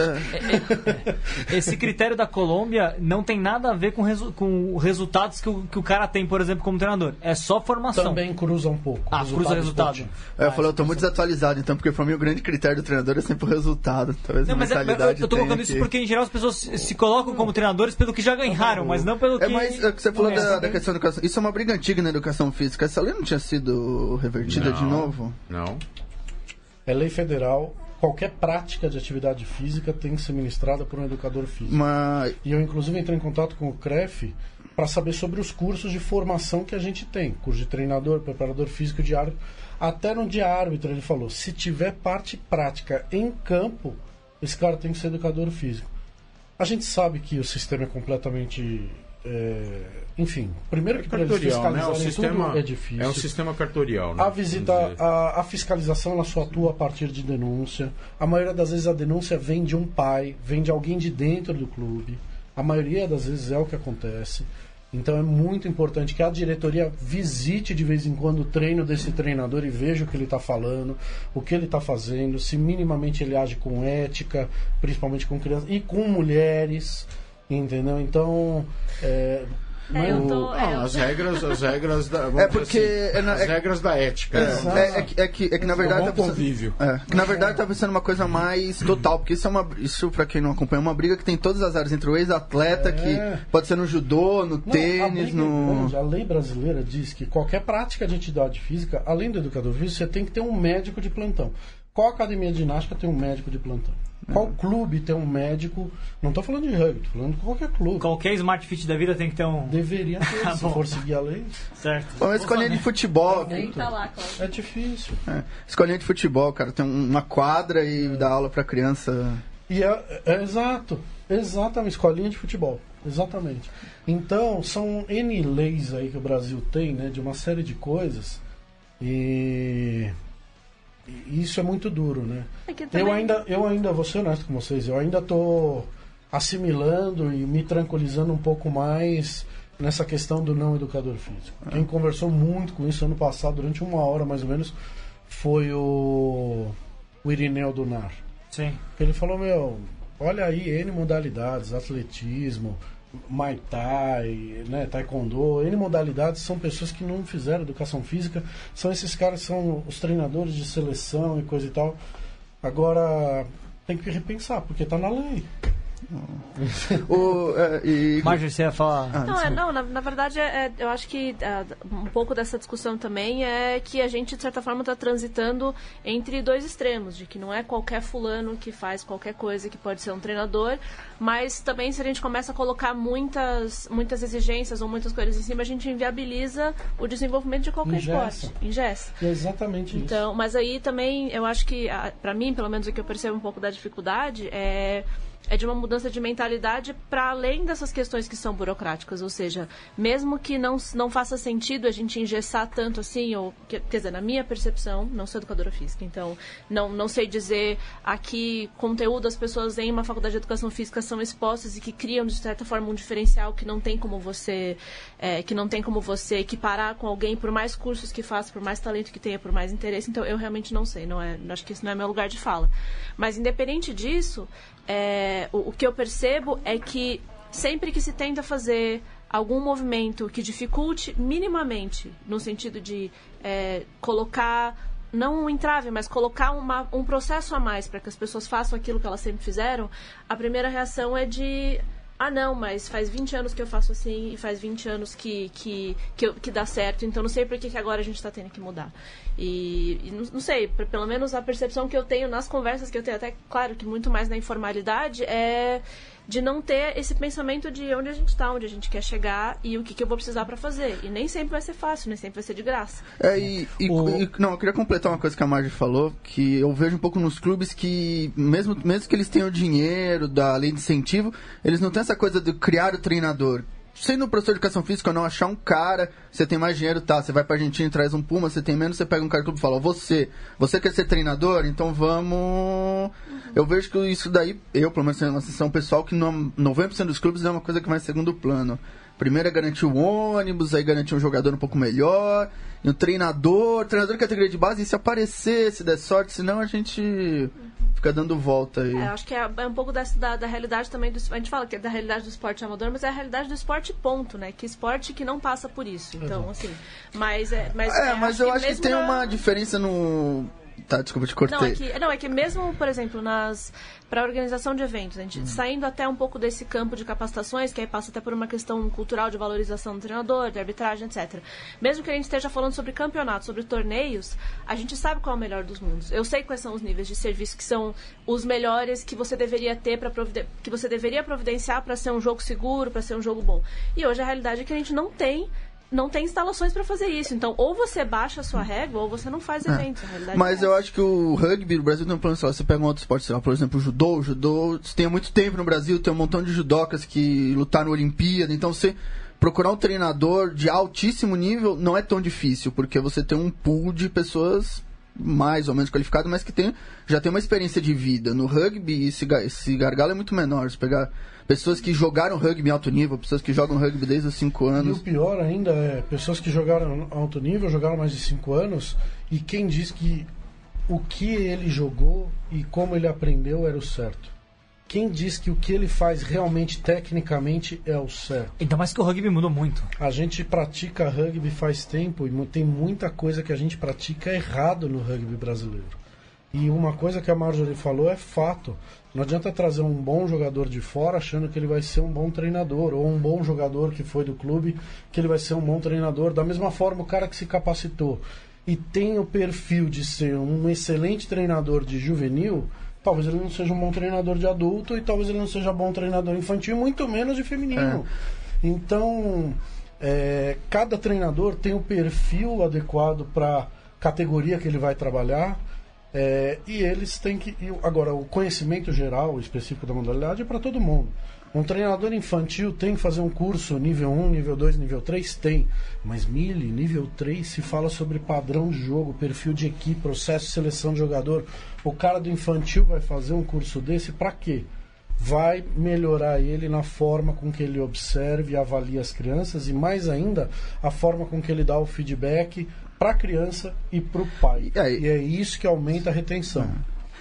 [SPEAKER 1] Esse critério da Colômbia não tem nada a ver com, resu com resultados que o, que o cara tem, por exemplo, como treinador. É só formação.
[SPEAKER 6] Também cruza um pouco.
[SPEAKER 1] Ah, cruza resultado.
[SPEAKER 5] É, eu falei, eu tô muito desatualizado, então, porque pra mim o grande critério do treinador é sempre o resultado. Talvez
[SPEAKER 1] Não,
[SPEAKER 5] a
[SPEAKER 1] mas é, eu,
[SPEAKER 5] mentalidade
[SPEAKER 1] eu tô colocando isso
[SPEAKER 5] que-
[SPEAKER 1] porque em geral as pessoas se, se colocam como treinadores pelo que já ganharam, mas não pelo que.
[SPEAKER 5] É, mas é, o que você falou
[SPEAKER 1] É,
[SPEAKER 5] da, da questão da educação. Isso é uma briga antiga na educação física. Essa lei não tinha sido revertida de
[SPEAKER 3] Não.
[SPEAKER 5] novo?
[SPEAKER 3] Não.
[SPEAKER 6] É lei federal. Qualquer prática de atividade física tem que ser ministrada por um educador físico.
[SPEAKER 5] Mas.
[SPEAKER 6] E eu, inclusive, entrei em contato com o CREF para saber sobre os cursos de formação que a gente tem. Curso de treinador, preparador físico de árbitro. Até no dia árbitro ele falou, se tiver parte prática em campo, esse cara tem que ser educador físico. A gente sabe que o sistema é completamente... é, Enfim, primeiro que para eles
[SPEAKER 3] Cartorial, né? O
[SPEAKER 6] fiscalizarem
[SPEAKER 3] sistema
[SPEAKER 6] é difícil.
[SPEAKER 3] é um sistema cartorial, né?
[SPEAKER 6] A visita,
[SPEAKER 3] dizer.
[SPEAKER 6] a, a fiscalização, ela só atua a partir de denúncia. A maioria das vezes a denúncia vem de um pai, vem de alguém de dentro do clube. A maioria das vezes é o que acontece. Então é muito importante que a diretoria visite de vez em quando o treino desse treinador e veja o que ele está falando, o que ele está fazendo, se minimamente ele age com ética, principalmente com crianças e com mulheres, entendeu? Então, é,
[SPEAKER 4] É,
[SPEAKER 6] o-
[SPEAKER 4] tô- é,
[SPEAKER 3] Não,
[SPEAKER 4] eu-
[SPEAKER 3] as regras, as regras da.
[SPEAKER 5] É porque
[SPEAKER 3] assim,
[SPEAKER 5] é na-
[SPEAKER 3] as
[SPEAKER 5] é-
[SPEAKER 3] regras da ética.
[SPEAKER 5] É, é que, é, que, é que na verdade.
[SPEAKER 3] Um
[SPEAKER 5] tá pensando-
[SPEAKER 3] convívio.
[SPEAKER 5] É, que na verdade tá pensando uma coisa mais total, porque isso é uma. Isso, pra quem não acompanha, é uma briga que tem em todas as áreas, entre o ex-atleta,
[SPEAKER 6] É.
[SPEAKER 5] que pode ser no judô, no
[SPEAKER 6] Não, a
[SPEAKER 5] tênis,
[SPEAKER 6] é
[SPEAKER 5] no.
[SPEAKER 6] A lei brasileira diz que qualquer prática de atividade física, além do educador físico, você tem que ter um médico de plantão. Qual academia de ginástica tem um médico de plantão? Qual clube tem um médico? Não estou falando de rugby, estou falando de qualquer clube.
[SPEAKER 1] Qualquer Smart Fit da vida tem que ter um.
[SPEAKER 6] Deveria ter, [LAUGHS]
[SPEAKER 1] Tá
[SPEAKER 6] se for seguir a lei.
[SPEAKER 1] Certo.
[SPEAKER 5] Ou uma escolinha de futebol.
[SPEAKER 4] Tem que tá lá.
[SPEAKER 6] É difícil.
[SPEAKER 5] É, escolinha de futebol, cara. Tem um- uma quadra e dá aula pra criança.
[SPEAKER 6] E é, é exato, exatamente, escolinha de futebol, exatamente. Então, são N leis aí que o Brasil tem, né, de uma série de coisas, e, e isso é muito duro, né.
[SPEAKER 4] É que
[SPEAKER 6] Eu
[SPEAKER 4] também-
[SPEAKER 6] ainda, eu ainda, vou ser honesto com vocês, eu ainda tô assimilando e me tranquilizando um pouco mais nessa questão do não educador físico. Quem conversou muito com isso ano passado, durante uma hora mais ou menos, foi o, o Irineu Dunar.
[SPEAKER 1] Sim.
[SPEAKER 6] Ele falou, meu, olha aí, N modalidades, atletismo, Muay Thai, né, Taekwondo, N modalidades, são pessoas que não fizeram educação física, são esses caras que são os treinadores de seleção e coisa e tal. Agora, tem que repensar, porque tá na lei. [LAUGHS]
[SPEAKER 5] O, é, e,
[SPEAKER 1] Marjorie, você ia falar.
[SPEAKER 5] Ah,
[SPEAKER 4] Não, é, não na, na verdade, é, é, eu acho que ah, um pouco dessa discussão também é que a gente, de certa forma, está transitando entre dois extremos, de que não é qualquer fulano que faz qualquer coisa que pode ser um treinador, mas também se a gente começa a colocar muitas, muitas exigências ou muitas coisas em cima, a gente inviabiliza o desenvolvimento de qualquer
[SPEAKER 6] Engessa.
[SPEAKER 4] esporte. Ingessa.
[SPEAKER 6] É exatamente isso.
[SPEAKER 4] Então, mas aí também eu acho que, pra mim, pelo menos o que eu percebo um pouco da dificuldade é é de uma mudança de mentalidade para além dessas questões que são burocráticas, ou seja, mesmo que não, não faça sentido a gente engessar tanto assim, ou que- quer dizer, na minha percepção, não sou educadora física, então não, não sei dizer a que conteúdo as pessoas em uma faculdade de educação física são expostas e que criam de certa forma um diferencial que não tem como você é, que não tem como você equiparar com alguém por mais cursos que faça, por mais talento que tenha, por mais interesse. Então eu realmente não sei, não é, acho que isso não é meu lugar de fala. Mas independente disso, é, o, o que eu percebo é que sempre que se tenta fazer algum movimento que dificulte minimamente, no sentido de é, colocar não um entrave, mas colocar uma, um processo a mais para que as pessoas façam aquilo que elas sempre fizeram, a primeira reação é de ah não, mas faz 20 anos que eu faço assim e faz 20 anos que, que, que, que dá certo, então não sei por que, que agora a gente está tendo que mudar. E, e não, não sei, pelo menos a percepção que eu tenho nas conversas que eu tenho, até claro que muito mais na informalidade, é de não ter esse pensamento de onde a gente está, onde a gente quer chegar e o que, que eu vou precisar para fazer. E nem sempre vai ser fácil, nem sempre vai ser de graça.
[SPEAKER 5] É, e, e-
[SPEAKER 1] O-
[SPEAKER 5] e- não, eu queria completar uma coisa que a Marge falou, que eu vejo um pouco nos clubes que, mesmo, mesmo que eles tenham dinheiro da lei de incentivo, eles não têm essa coisa de criar o treinador. Sendo professor de educação física ou não, achar um cara, você tem mais dinheiro, tá? Você vai pra Argentina e traz um Puma, você tem menos, você pega um cara do clube e fala, você, você quer ser treinador? Então vamos... Eu vejo que isso daí, eu pelo menos tenho uma sensação pessoal, que no 90% dos clubes é uma coisa que vai em segundo plano. Primeiro é garantir o ônibus, aí garantir um jogador um pouco melhor, no treinador, treinador de categoria de base, e se aparecer, se der sorte, senão a gente fica dando volta aí.
[SPEAKER 4] É, acho que é, é um pouco dessa, da, da realidade também do A gente fala que é da realidade do esporte amador, mas é a realidade do esporte, ponto, né? Que esporte que não passa por isso. Então, assim. Mas é. Mas,
[SPEAKER 5] É,
[SPEAKER 4] é,
[SPEAKER 5] mas eu acho que
[SPEAKER 4] mesmo
[SPEAKER 5] tem
[SPEAKER 4] na-
[SPEAKER 5] uma diferença no. Tá, desculpa, te cortei.
[SPEAKER 4] Não é, que, não, é que mesmo, por exemplo, nas para organização de eventos, a gente
[SPEAKER 5] Hum.
[SPEAKER 4] saindo até um pouco desse campo de capacitações, que aí passa até por uma questão cultural de valorização do treinador, de arbitragem, etc. Mesmo que a gente esteja falando sobre campeonatos, sobre torneios, a gente sabe qual é o melhor dos mundos. Eu sei quais são os níveis de serviço que são os melhores que você deveria ter para que você deveria providenciar para ser um jogo seguro, para ser um jogo bom. E hoje a realidade é que a gente não tem não tem instalações para fazer isso. Então, ou você baixa a sua régua, ou você não faz eventos. A realidade
[SPEAKER 5] É. Mas
[SPEAKER 4] é
[SPEAKER 5] eu acho que o rugby no Brasil tem um plano, lá, você pega um outro esporte, sei lá, por exemplo, o judô, o judô tem há muito tempo no Brasil, tem um montão de judocas que lutaram na Olimpíada, então você procurar um treinador de altíssimo nível não é tão difícil, porque você tem um pool de pessoas mais ou menos qualificadas, mas que tem, já tem uma experiência de vida. No rugby, esse, esse gargalo é muito menor. Se pegar pessoas que jogaram rugby em alto nível, pessoas que jogam rugby desde os 5
[SPEAKER 6] E o
[SPEAKER 5] anos.
[SPEAKER 6] pior ainda é pessoas que jogaram alto nível, jogaram mais de 5 anos, e quem diz que o que ele jogou e como ele aprendeu era o certo. Quem diz que o que ele faz realmente, tecnicamente, é o certo.
[SPEAKER 1] Ainda mais que o rugby mudou muito.
[SPEAKER 6] A gente pratica rugby faz tempo e tem muita coisa que a gente pratica errado no rugby brasileiro. E uma coisa que a Marjorie falou é fato. Não adianta trazer um bom jogador de fora achando que ele vai ser um bom treinador, ou um bom jogador que foi do clube, que ele vai ser um bom treinador. Da mesma forma, o cara que se capacitou e tem o perfil de ser um excelente treinador de juvenil, talvez ele não seja um bom treinador de adulto e talvez ele não seja um bom treinador infantil, muito menos de feminino. Então, é, cada treinador tem o perfil adequado para a categoria que ele vai trabalhar. É, e eles têm que. agora, o conhecimento geral, específico da modalidade, é para todo mundo. Um treinador infantil tem que fazer um curso nível 1, nível 2, nível 3? Tem. Mas Mili, nível 3, se fala sobre padrão de jogo, perfil de equipe, processo de seleção de jogador. O cara do infantil vai fazer um curso desse para quê? vai melhorar ele na forma com que ele observe e avalia as crianças e mais ainda a forma com que ele dá o feedback para a criança e para o pai.
[SPEAKER 5] E aí-
[SPEAKER 6] E é isso que aumenta a retenção.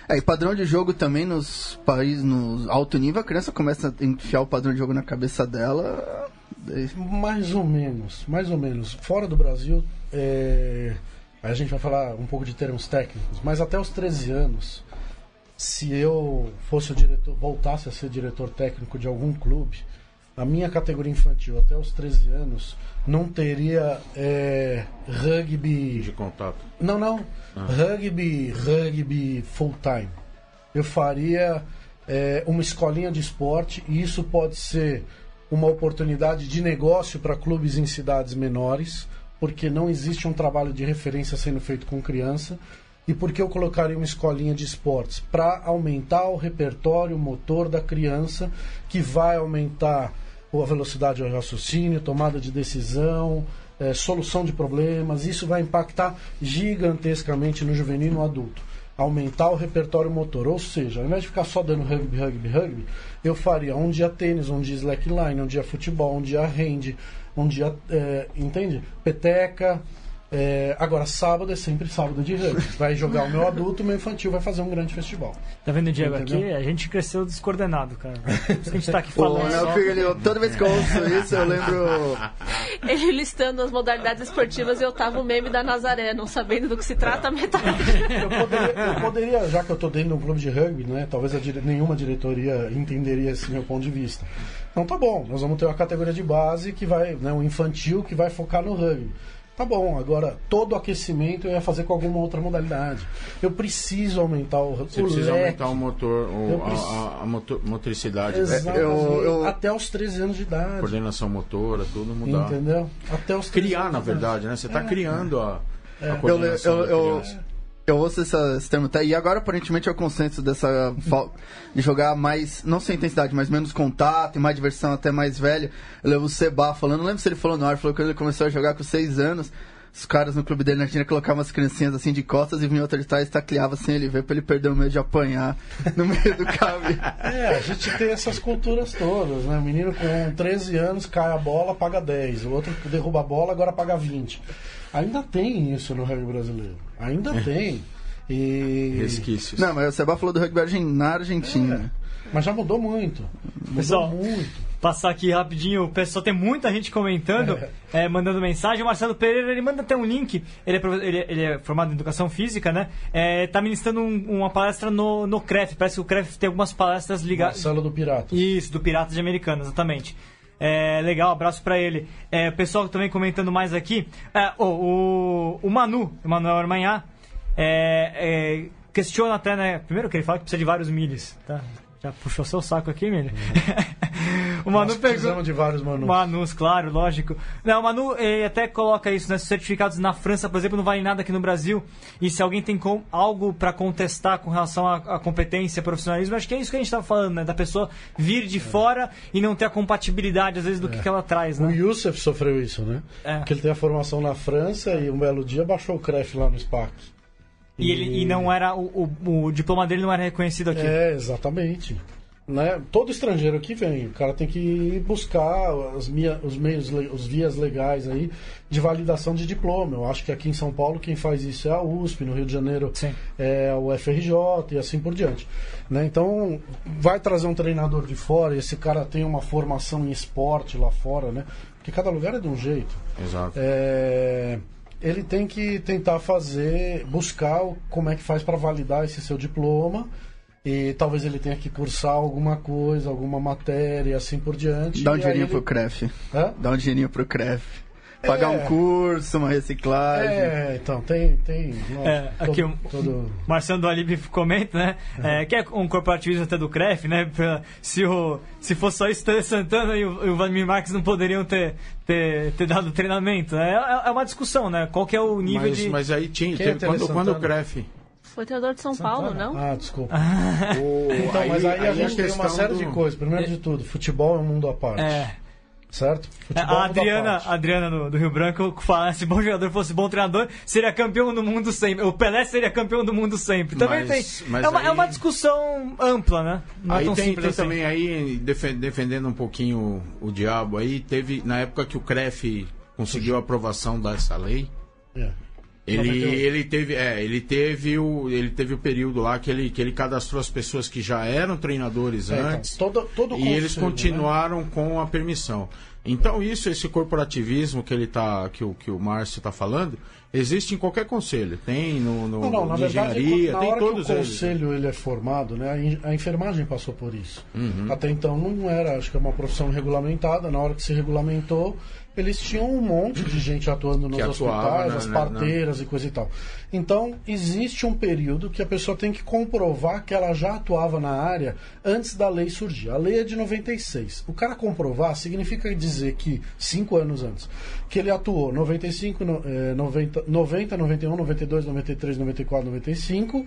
[SPEAKER 5] É, e padrão de jogo também nos países no alto nível, a criança começa a enfiar o padrão de jogo na cabeça dela. daí-
[SPEAKER 6] Mais ou menos, mais ou menos. Fora do Brasil, é, aí a gente vai falar um pouco de termos técnicos, mas até os 13 anos, se eu fosse o diretor, voltasse a ser diretor técnico de algum clube, a minha categoria infantil até os 13 anos não teria é, rugby
[SPEAKER 3] de contato.
[SPEAKER 6] não, não. Rugby, rugby full time. Eu faria é, uma escolinha de esporte e isso pode ser uma oportunidade de negócio para clubes em cidades menores, porque não existe um trabalho de referência sendo feito com criança. E por que eu colocaria uma escolinha de esportes? Para aumentar o repertório motor da criança, que vai aumentar a velocidade de raciocínio, tomada de decisão, eh, solução de problemas. Isso vai impactar gigantescamente no juvenil e no adulto. Aumentar o repertório motor. Ou seja, ao invés de ficar só dando rugby, rugby, rugby, eu faria um dia tênis, um dia slackline, um dia futebol, um dia hand, um dia. eh, entende? Peteca. Eh, agora, sábado é sempre sábado de rugby. Vai jogar o meu adulto, o meu infantil vai fazer um grande festival.
[SPEAKER 1] Tá vendo, Diego? Aqui
[SPEAKER 6] Entendeu?
[SPEAKER 1] a gente cresceu descoordenado, cara. A gente tá aqui falando.
[SPEAKER 5] né,
[SPEAKER 1] só.
[SPEAKER 5] eu fico ali, eu- toda vez que eu ouço isso, eu lembro. [LAUGHS]
[SPEAKER 4] Ele listando as modalidades esportivas e eu tava o meme da Nazaré, não sabendo do que se trata metade.
[SPEAKER 6] Eu poderia, eu poderia, já que eu estou dentro de um clube de rugby, né, talvez a dire- nenhuma diretoria entenderia esse meu ponto de vista. Então tá bom, nós vamos ter uma categoria de base que vai, né, um infantil que vai focar no rugby. Tá bom, agora todo o aquecimento eu ia fazer com alguma outra modalidade. Eu preciso aumentar o,
[SPEAKER 3] Você
[SPEAKER 6] o
[SPEAKER 3] precisa
[SPEAKER 6] leque.
[SPEAKER 3] aumentar o motor, o- a,
[SPEAKER 6] preciso-
[SPEAKER 3] a- a motor- motricidade, né?
[SPEAKER 6] Exatamente.
[SPEAKER 5] Eu- eu-
[SPEAKER 6] Até os 13 anos de idade.
[SPEAKER 3] coordenação motora, tudo mudar.
[SPEAKER 6] Entendeu? Até os 13
[SPEAKER 3] Criar,
[SPEAKER 6] anos
[SPEAKER 3] na
[SPEAKER 6] de idade.
[SPEAKER 3] verdade, né? Você está criando a, a
[SPEAKER 5] Eu,
[SPEAKER 3] coordenação
[SPEAKER 5] eu, eu. Eu ouço essa, esse termo, tá? E agora aparentemente é o consenso dessa de jogar mais, não sem intensidade, mas menos contato e mais diversão até mais velho. Eu levo o Seba falando, não lembro se ele falou no ar, falou que ele começou a jogar com seis anos. Os caras no clube dele na Argentina colocavam as criancinhas assim de costas e vinha outra de trás e tacleava sem ele ver pra ele perder o medo de apanhar no meio do caminho. [LAUGHS]
[SPEAKER 6] É, a gente tem essas culturas todas, né? O menino com 13 anos cai a bola, paga 10. O outro derruba a bola, agora paga 20. Ainda tem isso no rugby brasileiro. Ainda tem. E...
[SPEAKER 3] Resquícios.
[SPEAKER 5] Não, mas o Seba falou do rugby na Argentina.
[SPEAKER 6] Mas já mudou muito. Mudou
[SPEAKER 1] Pessoal,
[SPEAKER 6] muito.
[SPEAKER 1] Passar aqui rapidinho, o pessoal tem muita gente comentando, [LAUGHS] é, mandando mensagem. O Marcelo Pereira ele manda até um link. Ele é, ele, ele é formado em educação física, né? É, tá ministrando um- uma palestra no, no CREF. Parece que o CREF tem algumas palestras ligadas.
[SPEAKER 6] Marcelo do Pirata.
[SPEAKER 1] Isso, do Piratas de Americana, exatamente. É, legal, abraço pra ele. É, o pessoal também comentando mais aqui. É, o, o, o Manu, o Manuel Armanhá, é, é, questiona até, né? Primeiro que ele fala que precisa de vários milhas, tá? Já puxou seu saco aqui, milho. [LAUGHS] o Manu
[SPEAKER 6] Nós precisamos de vários Manus.
[SPEAKER 1] Manus, claro, lógico. Não, o Manu ele até coloca isso, né? Os certificados na França, por exemplo, não valem nada aqui no Brasil. E se alguém tem com- algo para contestar com relação à, competência, profissionalismo, acho que é isso que a gente estava falando, né? Da pessoa vir de fora e não ter a compatibilidade, às vezes, do que, que ela traz,
[SPEAKER 6] O
[SPEAKER 1] né?
[SPEAKER 6] Youssef sofreu isso, né?
[SPEAKER 1] É.
[SPEAKER 6] Porque ele tem a formação na França e um belo dia baixou o CREF lá no SPAC.
[SPEAKER 1] E, ele, e não era. O, o, o diploma dele não era reconhecido aqui.
[SPEAKER 6] É, exatamente. Né? Todo estrangeiro que vem, o cara tem que buscar as mia- os meios, os vias legais aí de validação de diploma. Eu acho que aqui em São Paulo quem faz isso é a USP, no Rio de Janeiro
[SPEAKER 1] Sim.
[SPEAKER 6] é o FRJ e assim por diante. Né? Então, vai trazer um treinador de fora e esse cara tem uma formação em esporte lá fora, né? Porque cada lugar é de um jeito.
[SPEAKER 3] Exato.
[SPEAKER 6] É, ele tem que tentar fazer, buscar como é que faz para validar esse seu diploma. E talvez ele tenha que cursar alguma coisa, alguma matéria e assim por diante.
[SPEAKER 5] Dá um dinheirinho
[SPEAKER 6] ele-
[SPEAKER 5] pro CREF.
[SPEAKER 6] Hã?
[SPEAKER 5] Dá um dinheirinho pro CREF. Pagar
[SPEAKER 6] É.
[SPEAKER 5] um curso, uma reciclagem.
[SPEAKER 6] É, então, tem. tem nossa,
[SPEAKER 1] É, aqui
[SPEAKER 6] todo,
[SPEAKER 1] um-
[SPEAKER 6] todo-
[SPEAKER 1] Marcelo do Alibi comenta, né? É, que é um corporativismo até do CREF, né? Se, o, se fosse só isso, o Santana e o, e o Vladimir Marques não poderiam ter, ter, ter dado treinamento. né? É, é uma discussão, né? Qual que é o nível
[SPEAKER 3] Mas,
[SPEAKER 1] de.
[SPEAKER 3] mas aí tinha.
[SPEAKER 6] É
[SPEAKER 3] quando, quando o
[SPEAKER 6] Santana?
[SPEAKER 3] CREF.
[SPEAKER 4] Foi treinador de São Paulo, não?
[SPEAKER 6] Ah, desculpa. [LAUGHS]
[SPEAKER 3] o-
[SPEAKER 6] Então, mas aí, a gente tem uma série de
[SPEAKER 3] do-
[SPEAKER 6] coisas. Primeiro de tudo, futebol é um mundo à parte.
[SPEAKER 1] É.
[SPEAKER 6] Certo?
[SPEAKER 1] É,
[SPEAKER 6] Futebol é
[SPEAKER 1] A Adriana, a Adriana do, do Rio Branco fala: se bom jogador fosse bom treinador, seria campeão do mundo sempre. O Pelé seria campeão do mundo sempre. Também
[SPEAKER 3] Mas-
[SPEAKER 1] tem.
[SPEAKER 3] mas
[SPEAKER 1] é, uma,
[SPEAKER 3] aí-
[SPEAKER 1] é uma discussão ampla, né? Não é
[SPEAKER 3] Aí
[SPEAKER 1] tão
[SPEAKER 3] tem,
[SPEAKER 1] simples
[SPEAKER 3] tem
[SPEAKER 1] assim.
[SPEAKER 3] também aí, defen- defendendo um pouquinho o, o diabo aí, teve, na época que o CREF conseguiu a aprovação dessa lei,
[SPEAKER 6] É.
[SPEAKER 3] ele,
[SPEAKER 6] 98.
[SPEAKER 3] ele teve, é, ele teve o, ele teve o período lá que ele, que ele cadastrou as pessoas que já eram treinadores
[SPEAKER 6] É, então,
[SPEAKER 3] antes
[SPEAKER 6] todo, todo
[SPEAKER 3] e eles
[SPEAKER 6] né?
[SPEAKER 3] continuaram com a permissão. Então isso, esse corporativismo que ele tá, que o, que o Márcio está falando, existe em qualquer conselho. Tem no, no
[SPEAKER 6] Não, não, na verdade,
[SPEAKER 3] engenharia,
[SPEAKER 6] na
[SPEAKER 3] tem
[SPEAKER 6] hora
[SPEAKER 3] todos
[SPEAKER 6] que o
[SPEAKER 3] eles.
[SPEAKER 6] conselho ele é formado, né, a enfermagem passou por isso.
[SPEAKER 3] Uhum.
[SPEAKER 6] Até então não era, acho que é uma profissão regulamentada. Na hora que se regulamentou, eles tinham um monte de gente atuando nos
[SPEAKER 3] Que atuava
[SPEAKER 6] hospitais,
[SPEAKER 3] na-
[SPEAKER 6] as
[SPEAKER 3] na-
[SPEAKER 6] parteiras e coisa e tal. Então, existe um período que a pessoa tem que comprovar que ela já atuava na área antes da lei surgir. A lei é de 96. O cara comprovar significa dizer que, cinco anos antes, que ele atuou 95, no- eh, 90, 90, 91, 92, 93, 94, 95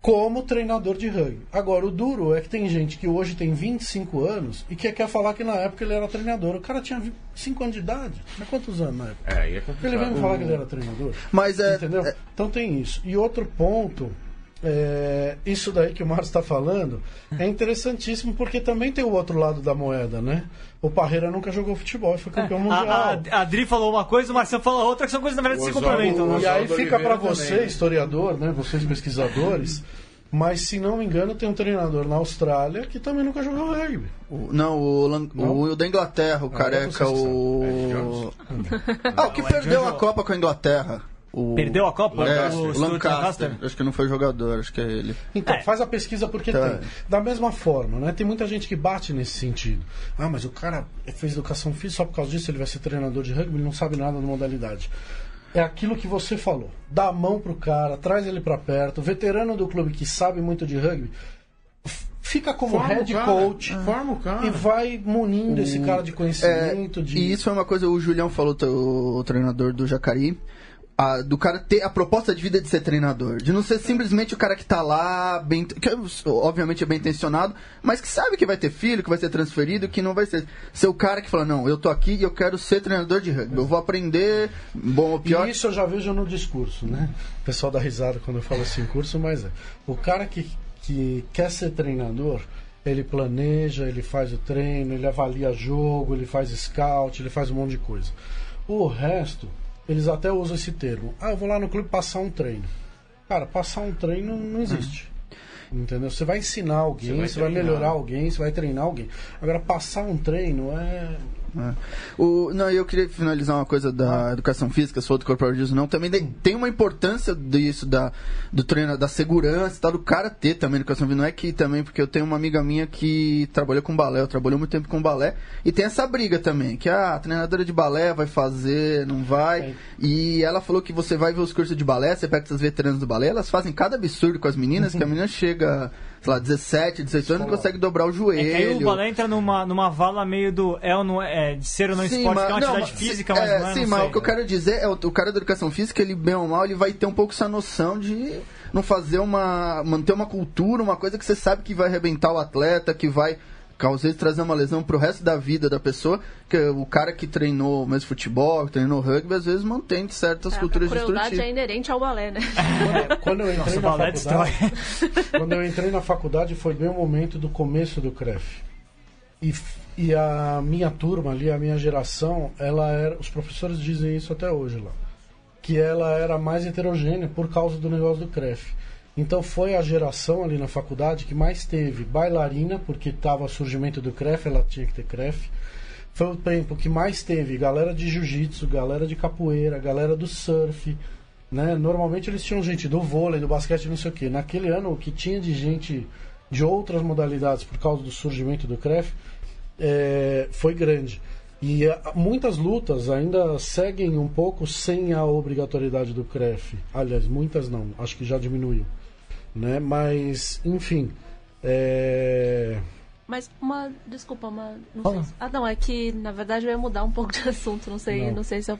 [SPEAKER 6] como treinador de rugby. Agora, o duro é que tem gente que hoje tem 25 anos e que quer falar que na época ele era treinador. O cara tinha 5 anos de idade. Mas quantos anos na época?
[SPEAKER 3] É, é complicado.
[SPEAKER 6] Ele veio me falar que ele era treinador.
[SPEAKER 5] Mas é.
[SPEAKER 6] Entendeu?
[SPEAKER 5] é-
[SPEAKER 6] Então tem isso. E outro ponto, é, isso daí que o Márcio está falando, é interessantíssimo porque também tem o outro lado da moeda, né? O Parreira nunca jogou futebol e foi campeão mundial.
[SPEAKER 1] A, a, a Adri falou uma coisa, o Marcelo falou outra, que são coisas na verdade que se complementam. né?
[SPEAKER 6] E aí fica para você,
[SPEAKER 3] também, né?
[SPEAKER 6] historiador, né? Vocês pesquisadores. Mas se não me engano, tem um treinador na Austrália que também nunca jogou rugby.
[SPEAKER 5] o- não, o, Lan-
[SPEAKER 6] Não?
[SPEAKER 5] o da Inglaterra, o
[SPEAKER 6] Ah,
[SPEAKER 5] careca,
[SPEAKER 6] vocês que
[SPEAKER 5] o. Ah, o que perdeu a Copa com a Inglaterra. O...
[SPEAKER 1] Perdeu a Copa?
[SPEAKER 5] É,
[SPEAKER 1] O
[SPEAKER 5] o Lancaster.
[SPEAKER 1] Lancaster?
[SPEAKER 5] Acho que não foi jogador, acho que é ele.
[SPEAKER 6] Então,
[SPEAKER 1] É.
[SPEAKER 6] faz a pesquisa porque
[SPEAKER 5] Tá.
[SPEAKER 6] tem. Da mesma forma, né? Tem muita gente que bate nesse sentido. Ah, mas o cara fez educação física só por causa disso, ele vai ser treinador de rugby, ele não sabe nada da modalidade. É aquilo que você falou. Dá a mão pro cara, traz ele pra perto. Veterano do clube que sabe muito de rugby, fica como
[SPEAKER 3] Forma o
[SPEAKER 6] head
[SPEAKER 3] cara,
[SPEAKER 6] coach
[SPEAKER 3] Forma o cara.
[SPEAKER 6] e vai munindo esse cara de
[SPEAKER 5] É,
[SPEAKER 6] conhecimento. de...
[SPEAKER 5] E isso é uma coisa, o Julião falou, o treinador do Jacarí. A- do cara ter a proposta de vida de ser treinador. De não ser simplesmente o cara que tá lá, bem, que obviamente é bem intencionado, mas que sabe que vai ter filho, que vai ser transferido, que não vai ser. Ser o cara que fala, não, eu tô aqui e eu quero ser treinador de rugby. Eu vou aprender, bom ou pior.
[SPEAKER 6] E isso eu já vejo no discurso, né? O pessoal dá risada quando eu falo assim curso, mas é. O cara que, que quer ser treinador, ele planeja, ele faz o treino, ele avalia jogo, ele faz scout, ele faz um monte de coisa. O resto, eles até usam esse termo. Ah, eu vou lá no clube passar um treino. Cara, passar um treino não existe. Entendeu? Você vai ensinar alguém,
[SPEAKER 3] Você
[SPEAKER 6] você
[SPEAKER 3] vai
[SPEAKER 6] vai,
[SPEAKER 3] treinar.
[SPEAKER 6] melhorar alguém, você vai treinar alguém. Agora, passar um treino é.
[SPEAKER 5] É. O, não, eu queria finalizar uma coisa da educação física, se for do corporativismo não, também tem- uma importância disso, da, do treino, da segurança, tal, do cara ter também educação física. Não é que também, porque eu tenho uma amiga minha que trabalhou com balé, eu trabalhou muito tempo com balé, e tem essa briga também, que ah, a treinadora de balé vai fazer, não vai.
[SPEAKER 6] É.
[SPEAKER 5] E ela falou que você vai ver os cursos de balé, você pega essas veteranas do balé, elas fazem cada absurdo com as meninas, que a menina chega, sei lá, 17, 18 anos, não consegue dobrar o
[SPEAKER 1] É
[SPEAKER 5] joelho.
[SPEAKER 1] que aí o balé entra numa, numa vala meio do é ou não é, é, de ser ou não esporte, que é uma
[SPEAKER 5] não,
[SPEAKER 1] atividade
[SPEAKER 5] mas-
[SPEAKER 1] física,
[SPEAKER 5] é,
[SPEAKER 1] mas não é,
[SPEAKER 5] Sim,
[SPEAKER 1] não
[SPEAKER 5] mas
[SPEAKER 1] sei.
[SPEAKER 5] o que eu quero dizer é o, o cara da educação física, ele bem ou mal, ele vai ter um pouco essa noção de não fazer uma. manter uma cultura, uma coisa que você sabe que vai arrebentar o atleta, que vai. Às vezes trazer uma lesão pro resto da vida da pessoa, que o cara que treinou mesmo futebol, que treinou rugby, às vezes mantém certas
[SPEAKER 4] É, a
[SPEAKER 5] culturas
[SPEAKER 4] crueldade é
[SPEAKER 5] destrutivas.
[SPEAKER 4] inerente ao balé, né?
[SPEAKER 6] Quando, quando eu entrei
[SPEAKER 1] Nossa,
[SPEAKER 6] na
[SPEAKER 1] balé
[SPEAKER 6] faculdade.
[SPEAKER 1] destrói.
[SPEAKER 6] Quando eu entrei na faculdade foi bem o momento do começo do CREF. E, e a minha turma ali, a minha geração, ela era. Os professores dizem isso até hoje lá. Que ela era mais heterogênea por causa do negócio do CREF. Então foi a geração ali na faculdade que mais teve bailarina, porque estava o surgimento do CREF, ela tinha que ter CREF. Foi o tempo que mais teve galera de jiu-jitsu, galera de capoeira, galera do surf, né? Normalmente eles tinham gente do vôlei, do basquete, não sei o quê. Naquele ano, o que tinha de gente de outras modalidades por causa do surgimento do CREF é, foi grande. E ah, muitas lutas ainda seguem um pouco sem a obrigatoriedade do CREF. Aliás, muitas não, acho que já diminuiu. Né? Mas, enfim. É...
[SPEAKER 4] Mas uma. Desculpa, uma. Não sei se- ah, não, é que na verdade eu ia mudar um pouco de assunto, não sei,
[SPEAKER 6] Não.
[SPEAKER 4] não, sei se eu.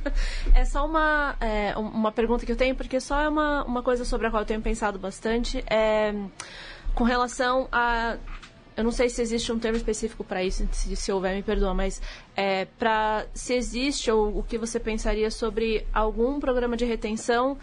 [SPEAKER 4] [LAUGHS] é só uma, é, um- uma pergunta que eu tenho, porque só é uma, uma coisa sobre a qual eu tenho pensado bastante. É, com relação a. Eu não sei se existe um termo específico para isso, se, se houver, me perdoa, mas é, para se existe ou o que você pensaria sobre algum programa de retenção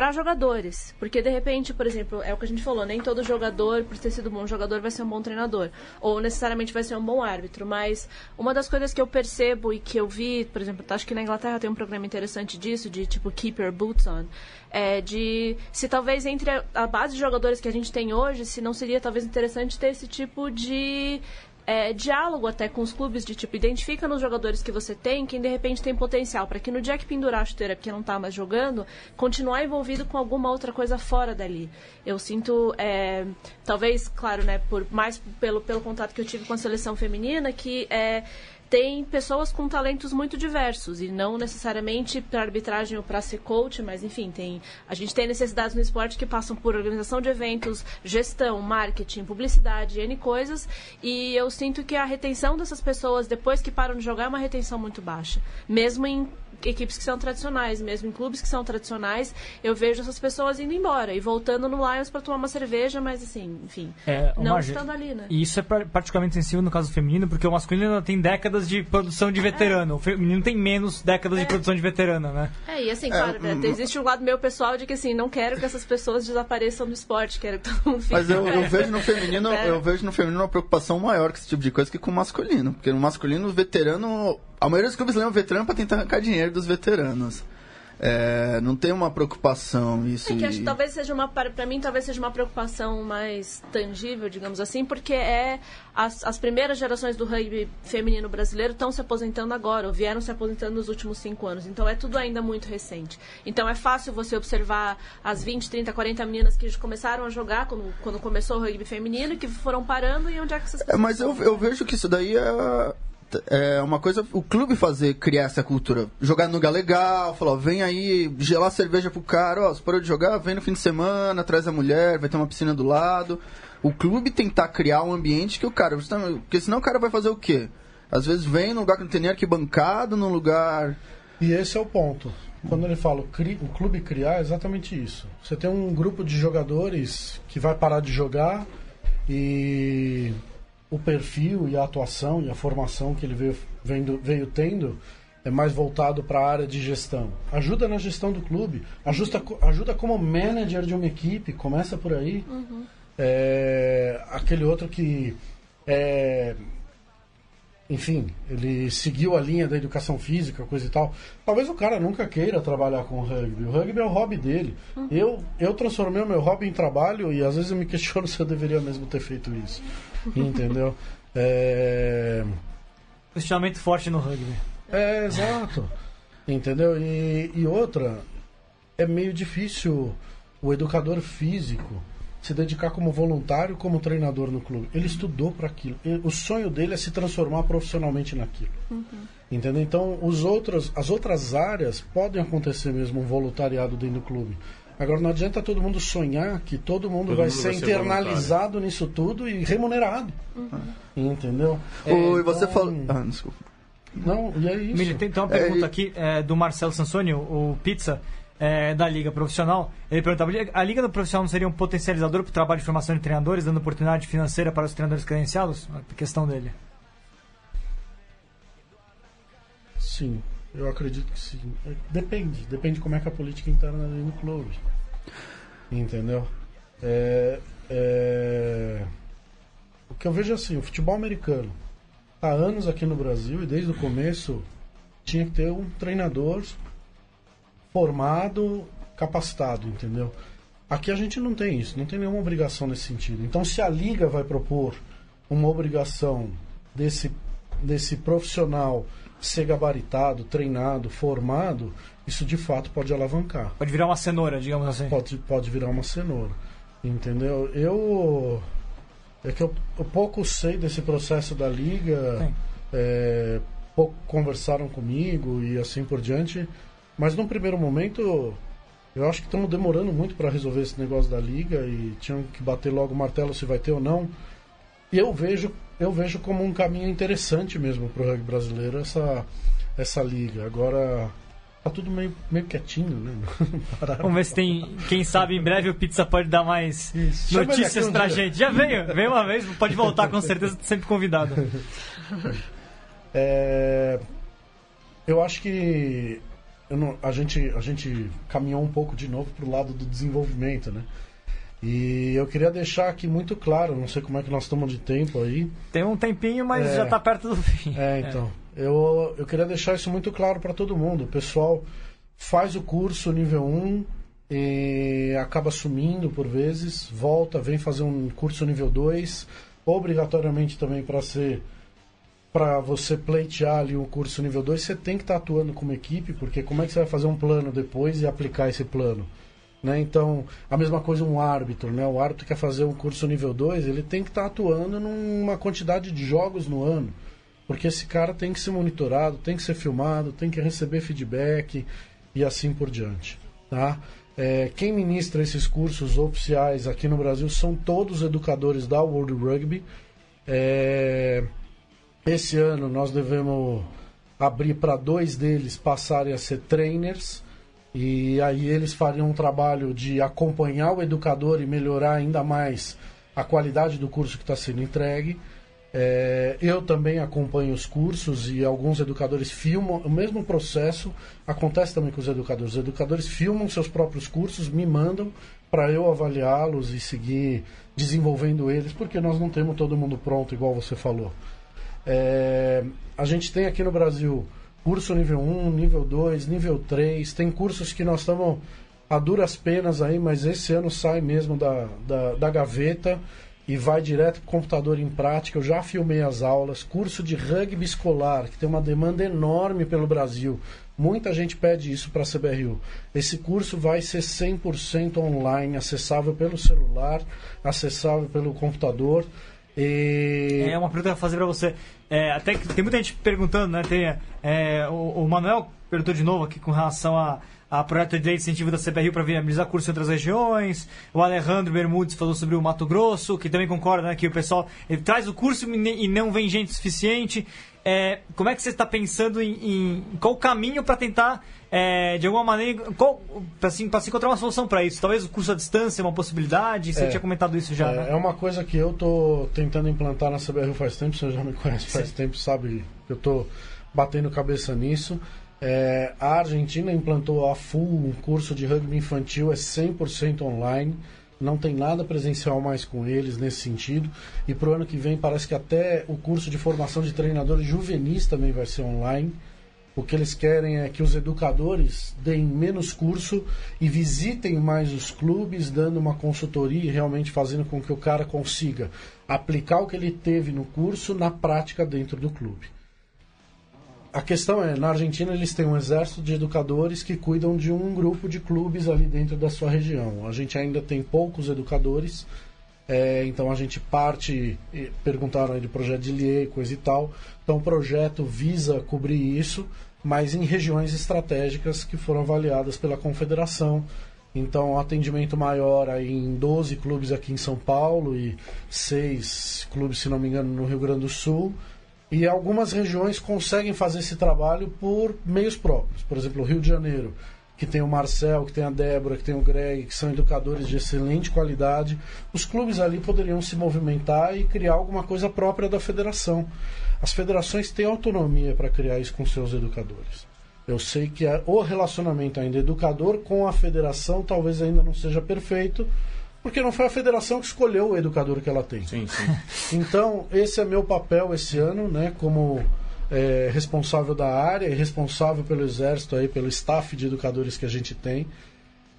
[SPEAKER 4] para jogadores. Porque, de repente, por exemplo, é o que a gente falou, nem todo jogador, por ter sido um bom jogador, vai ser um bom treinador. Ou necessariamente vai ser um bom árbitro. Mas uma das coisas que eu percebo e que eu vi, por exemplo, acho que na Inglaterra tem um programa interessante disso, de tipo Keep Your Boots On. É de se talvez entre a, base de jogadores que a gente tem hoje, se não seria talvez interessante ter esse tipo de é, diálogo até com os clubes de tipo, identifica nos jogadores que você tem quem de repente tem potencial, para que no dia que pendurar a chuteira porque não tá mais jogando, continuar envolvido com alguma outra coisa fora dali. Eu sinto, é, talvez, claro, né, por mais pelo, pelo contato que eu tive com a seleção feminina, que é, tem pessoas com talentos muito diversos e não necessariamente para arbitragem ou para ser coach, mas enfim, tem a gente tem necessidades no esporte que passam por organização de eventos, gestão, marketing, publicidade, N coisas, e eu sinto que a retenção dessas pessoas depois que param de jogar é uma retenção muito baixa, mesmo em equipes que são tradicionais, mesmo em clubes que são tradicionais, eu vejo essas pessoas indo embora e voltando no Lions para tomar uma cerveja, mas assim, enfim,
[SPEAKER 1] É,
[SPEAKER 4] não
[SPEAKER 1] Marge,
[SPEAKER 4] estando ali, né?
[SPEAKER 1] E isso é par- particularmente sensível no caso feminino, porque o masculino ainda tem décadas de produção de veterano. O feminino tem menos décadas de produção de veterana, né?
[SPEAKER 4] É, e assim, claro, né, existe um lado meu pessoal de que assim, não quero que essas pessoas desapareçam do esporte, quero que todo mundo fique
[SPEAKER 5] Mas eu, eu vejo no feminino,
[SPEAKER 4] É.
[SPEAKER 5] eu vejo no feminino uma preocupação maior com esse tipo de coisa que com o masculino. Porque no masculino, o veterano. A maioria dos clubes levam veterano pra tentar arrancar dinheiro dos veteranos. É, não tem uma preocupação isso.
[SPEAKER 4] É que acho que talvez seja uma, para pra mim, talvez seja uma preocupação mais tangível, digamos assim, porque é as, as primeiras gerações do rugby feminino brasileiro estão se aposentando agora, ou vieram se aposentando nos últimos cinco anos. Então é tudo ainda muito recente. Então é fácil você observar as 20, 30, 40 meninas que começaram a jogar quando, quando começou o rugby feminino, que foram parando e onde é que essas
[SPEAKER 5] É,
[SPEAKER 4] pessoas
[SPEAKER 5] mas eu, eu vejo que isso daí é, é uma coisa, o clube fazer, criar essa cultura. Jogar no lugar legal, falar, vem aí, gelar cerveja pro cara, ó, você parou de jogar, vem no fim de semana, traz a mulher, vai ter uma piscina do lado. O clube tentar criar um ambiente que o cara. Porque senão o cara vai fazer o quê? Às vezes vem num lugar que não tem nem arquibancada, num lugar.
[SPEAKER 6] E esse é o ponto. quando ele fala o clube criar, é exatamente isso. Você tem um grupo de jogadores que vai parar de jogar e o perfil e a atuação e a formação que ele veio, veio, veio tendo é mais voltado para a área de gestão. Ajuda na gestão do clube, ajuda, ajuda como manager de uma equipe, começa por aí.
[SPEAKER 4] Uhum.
[SPEAKER 6] É, aquele outro que é, enfim, ele seguiu a linha da educação física, coisa e tal. Talvez o cara nunca queira trabalhar com rugby. O rugby é o hobby dele.
[SPEAKER 4] Uhum.
[SPEAKER 6] Eu, eu transformei o meu hobby em trabalho e às vezes eu me [LAUGHS] questiono se eu deveria mesmo ter feito isso. Entendeu? É,
[SPEAKER 1] Questionamento forte no rugby.
[SPEAKER 6] é exato. Entendeu? E, e outra, é meio difícil o educador físico se dedicar como voluntário, como treinador no clube. Ele estudou para aquilo. O sonho dele é se transformar profissionalmente naquilo. Entendeu? Então, os outros, as outras áreas podem acontecer mesmo um voluntariado dentro do clube. Agora, não adianta todo mundo sonhar que todo mundo
[SPEAKER 3] Todo
[SPEAKER 6] vai
[SPEAKER 3] mundo
[SPEAKER 6] ser
[SPEAKER 3] vai ser
[SPEAKER 6] internalizado nisso tudo e remunerado. Entendeu? É,
[SPEAKER 5] Ô, e você
[SPEAKER 6] então-
[SPEAKER 5] falou. Ah, desculpa.
[SPEAKER 6] Não, e é isso.
[SPEAKER 1] Mili, tem, tem uma
[SPEAKER 5] É,
[SPEAKER 1] pergunta
[SPEAKER 5] e-
[SPEAKER 1] aqui é, do Marcelo Sansoni, o Pizza, é, da Liga Profissional. Ele perguntava: a Liga do Profissional não seria um potencializador para o trabalho de formação de treinadores, dando oportunidade financeira para os treinadores credenciados? A questão dele.
[SPEAKER 6] Sim, eu acredito que sim. É, Depende, depende como é que a política interna ali no clube. Entendeu? É, é, O que eu vejo é assim, o futebol americano, há anos aqui no Brasil e desde o começo tinha que ter um treinador formado, capacitado, entendeu? Aqui a gente não tem isso, não tem nenhuma obrigação nesse sentido. Então, se a liga vai propor uma obrigação desse, desse profissional ser gabaritado, treinado, formado, isso de fato pode alavancar.
[SPEAKER 1] Pode virar uma cenoura, digamos assim.
[SPEAKER 6] Pode, pode virar uma cenoura. Entendeu? Eu. É que eu, eu pouco sei desse processo da liga. É, pouco conversaram comigo e assim por diante. Mas num primeiro momento, eu acho que estamos demorando muito para resolver esse negócio da liga e tinham que bater logo o martelo se vai ter ou não. E eu vejo, eu vejo como um caminho interessante mesmo para o rugby brasileiro essa, essa liga. Agora tá tudo meio, meio quietinho, né? [LAUGHS]
[SPEAKER 1] Vamos ver se tem. Quem sabe em breve o Pizza pode dar mais
[SPEAKER 6] Isso.
[SPEAKER 1] Notícias
[SPEAKER 6] um
[SPEAKER 1] pra
[SPEAKER 6] dia.
[SPEAKER 1] gente. Já veio, veio uma vez, pode voltar com certeza, sempre convidado. [LAUGHS]
[SPEAKER 6] É, eu acho que não- a, gente, a gente caminhou um pouco de novo para o lado do desenvolvimento, né? E eu queria deixar aqui muito claro, não sei como é que nós estamos de tempo aí.
[SPEAKER 1] Tem um tempinho, mas
[SPEAKER 6] É.
[SPEAKER 1] já tá perto do fim.
[SPEAKER 6] É, então. Eu, eu queria deixar isso muito claro para todo mundo. O pessoal faz o curso nível 1 e acaba sumindo por vezes, volta, vem fazer um curso nível 2, obrigatoriamente também para ser para você pleitear ali um curso nível 2, você tem que estar atuando como equipe, porque como é que você vai fazer um plano depois e aplicar esse plano? Né? Então, a mesma coisa um árbitro, né? O árbitro quer fazer um curso nível 2, ele tem que estar atuando numa quantidade de jogos no ano. Porque esse cara tem que ser monitorado, tem que ser filmado, tem que receber feedback e assim por diante. Tá? É, quem ministra esses cursos oficiais aqui no Brasil são todos educadores da World Rugby. É, esse ano nós devemos abrir para dois deles passarem a ser trainers. E aí eles fariam um trabalho de acompanhar o educador e melhorar ainda mais a qualidade do curso que está sendo entregue. É, eu também acompanho os cursos e alguns educadores filmam. O mesmo processo acontece também com os educadores. Os educadores filmam seus próprios cursos, me mandam para eu avaliá-los e seguir desenvolvendo eles, porque nós não temos todo mundo pronto, igual você falou. É, a gente tem aqui no Brasil curso nível 1, nível 2, nível 3. Tem cursos que nós estamos a duras penas aí, mas esse ano sai mesmo da, da, da gaveta e vai direto para o computador em prática. Eu já filmei as aulas. Curso de rugby escolar, que tem uma demanda enorme pelo Brasil. Muita gente pede isso para a CBRU. Esse curso vai ser 100% online, acessável pelo celular, acessável pelo computador. E...
[SPEAKER 1] É uma pergunta que eu fazer pra você. É, até que tem muita gente perguntando, né? Tem, é, o, o Manuel perguntou de novo aqui com relação a, a projeto de lei de incentivo da CBRU para viabilizar curso em outras regiões. O Alejandro Bermudes falou sobre o Mato Grosso, que também concorda né, que o pessoal traz o curso e não vem gente suficiente. É, como é que você está pensando em, em qual o caminho para tentar, é, de alguma maneira, para assim, pra se encontrar uma solução para isso? Talvez o curso à distância é uma possibilidade? Você
[SPEAKER 6] É.
[SPEAKER 1] tinha comentado isso já,
[SPEAKER 6] É,
[SPEAKER 1] né?
[SPEAKER 6] é uma coisa que eu tô tentando implantar na CBRU faz tempo, você já me conhece faz tempo, sabe que eu tô batendo cabeça nisso. É, a Argentina implantou a full um curso de rugby infantil, é 100% online, não tem nada presencial mais com eles nesse sentido. E pro ano que vem parece que até o curso de formação de treinadores juvenis também vai ser online. O que eles querem é que os educadores deem menos curso e visitem mais os clubes, dando uma consultoria e realmente fazendo com que o cara consiga aplicar o que ele teve no curso na prática dentro do clube. A questão é, na Argentina eles têm um exército de educadores que cuidam de um grupo de clubes ali dentro da sua região. A gente ainda tem poucos educadores, é, então a gente parte, perguntaram aí de projeto de lei, coisa e tal. Então o projeto visa cobrir isso, mas em regiões estratégicas que foram avaliadas pela confederação. Então, um atendimento maior aí em 12 clubes aqui em São Paulo e seis clubes, se não me engano, no Rio Grande do Sul. E algumas regiões conseguem fazer esse trabalho por meios próprios. Por exemplo, o Rio de Janeiro, que tem o Marcel, que tem a Débora, que tem o Greg, que são educadores de excelente qualidade. Os clubes ali poderiam se movimentar e criar alguma coisa própria da federação. As federações têm autonomia para criar isso com seus educadores. Eu sei que o relacionamento ainda educador com a federação talvez ainda não seja perfeito, porque não foi a federação que escolheu o educador que ela tem.
[SPEAKER 3] Sim, sim. [LAUGHS]
[SPEAKER 6] Então, esse é meu papel esse ano, né, como é, responsável da área e responsável pelo exército aí, pelo staff de educadores que a gente tem.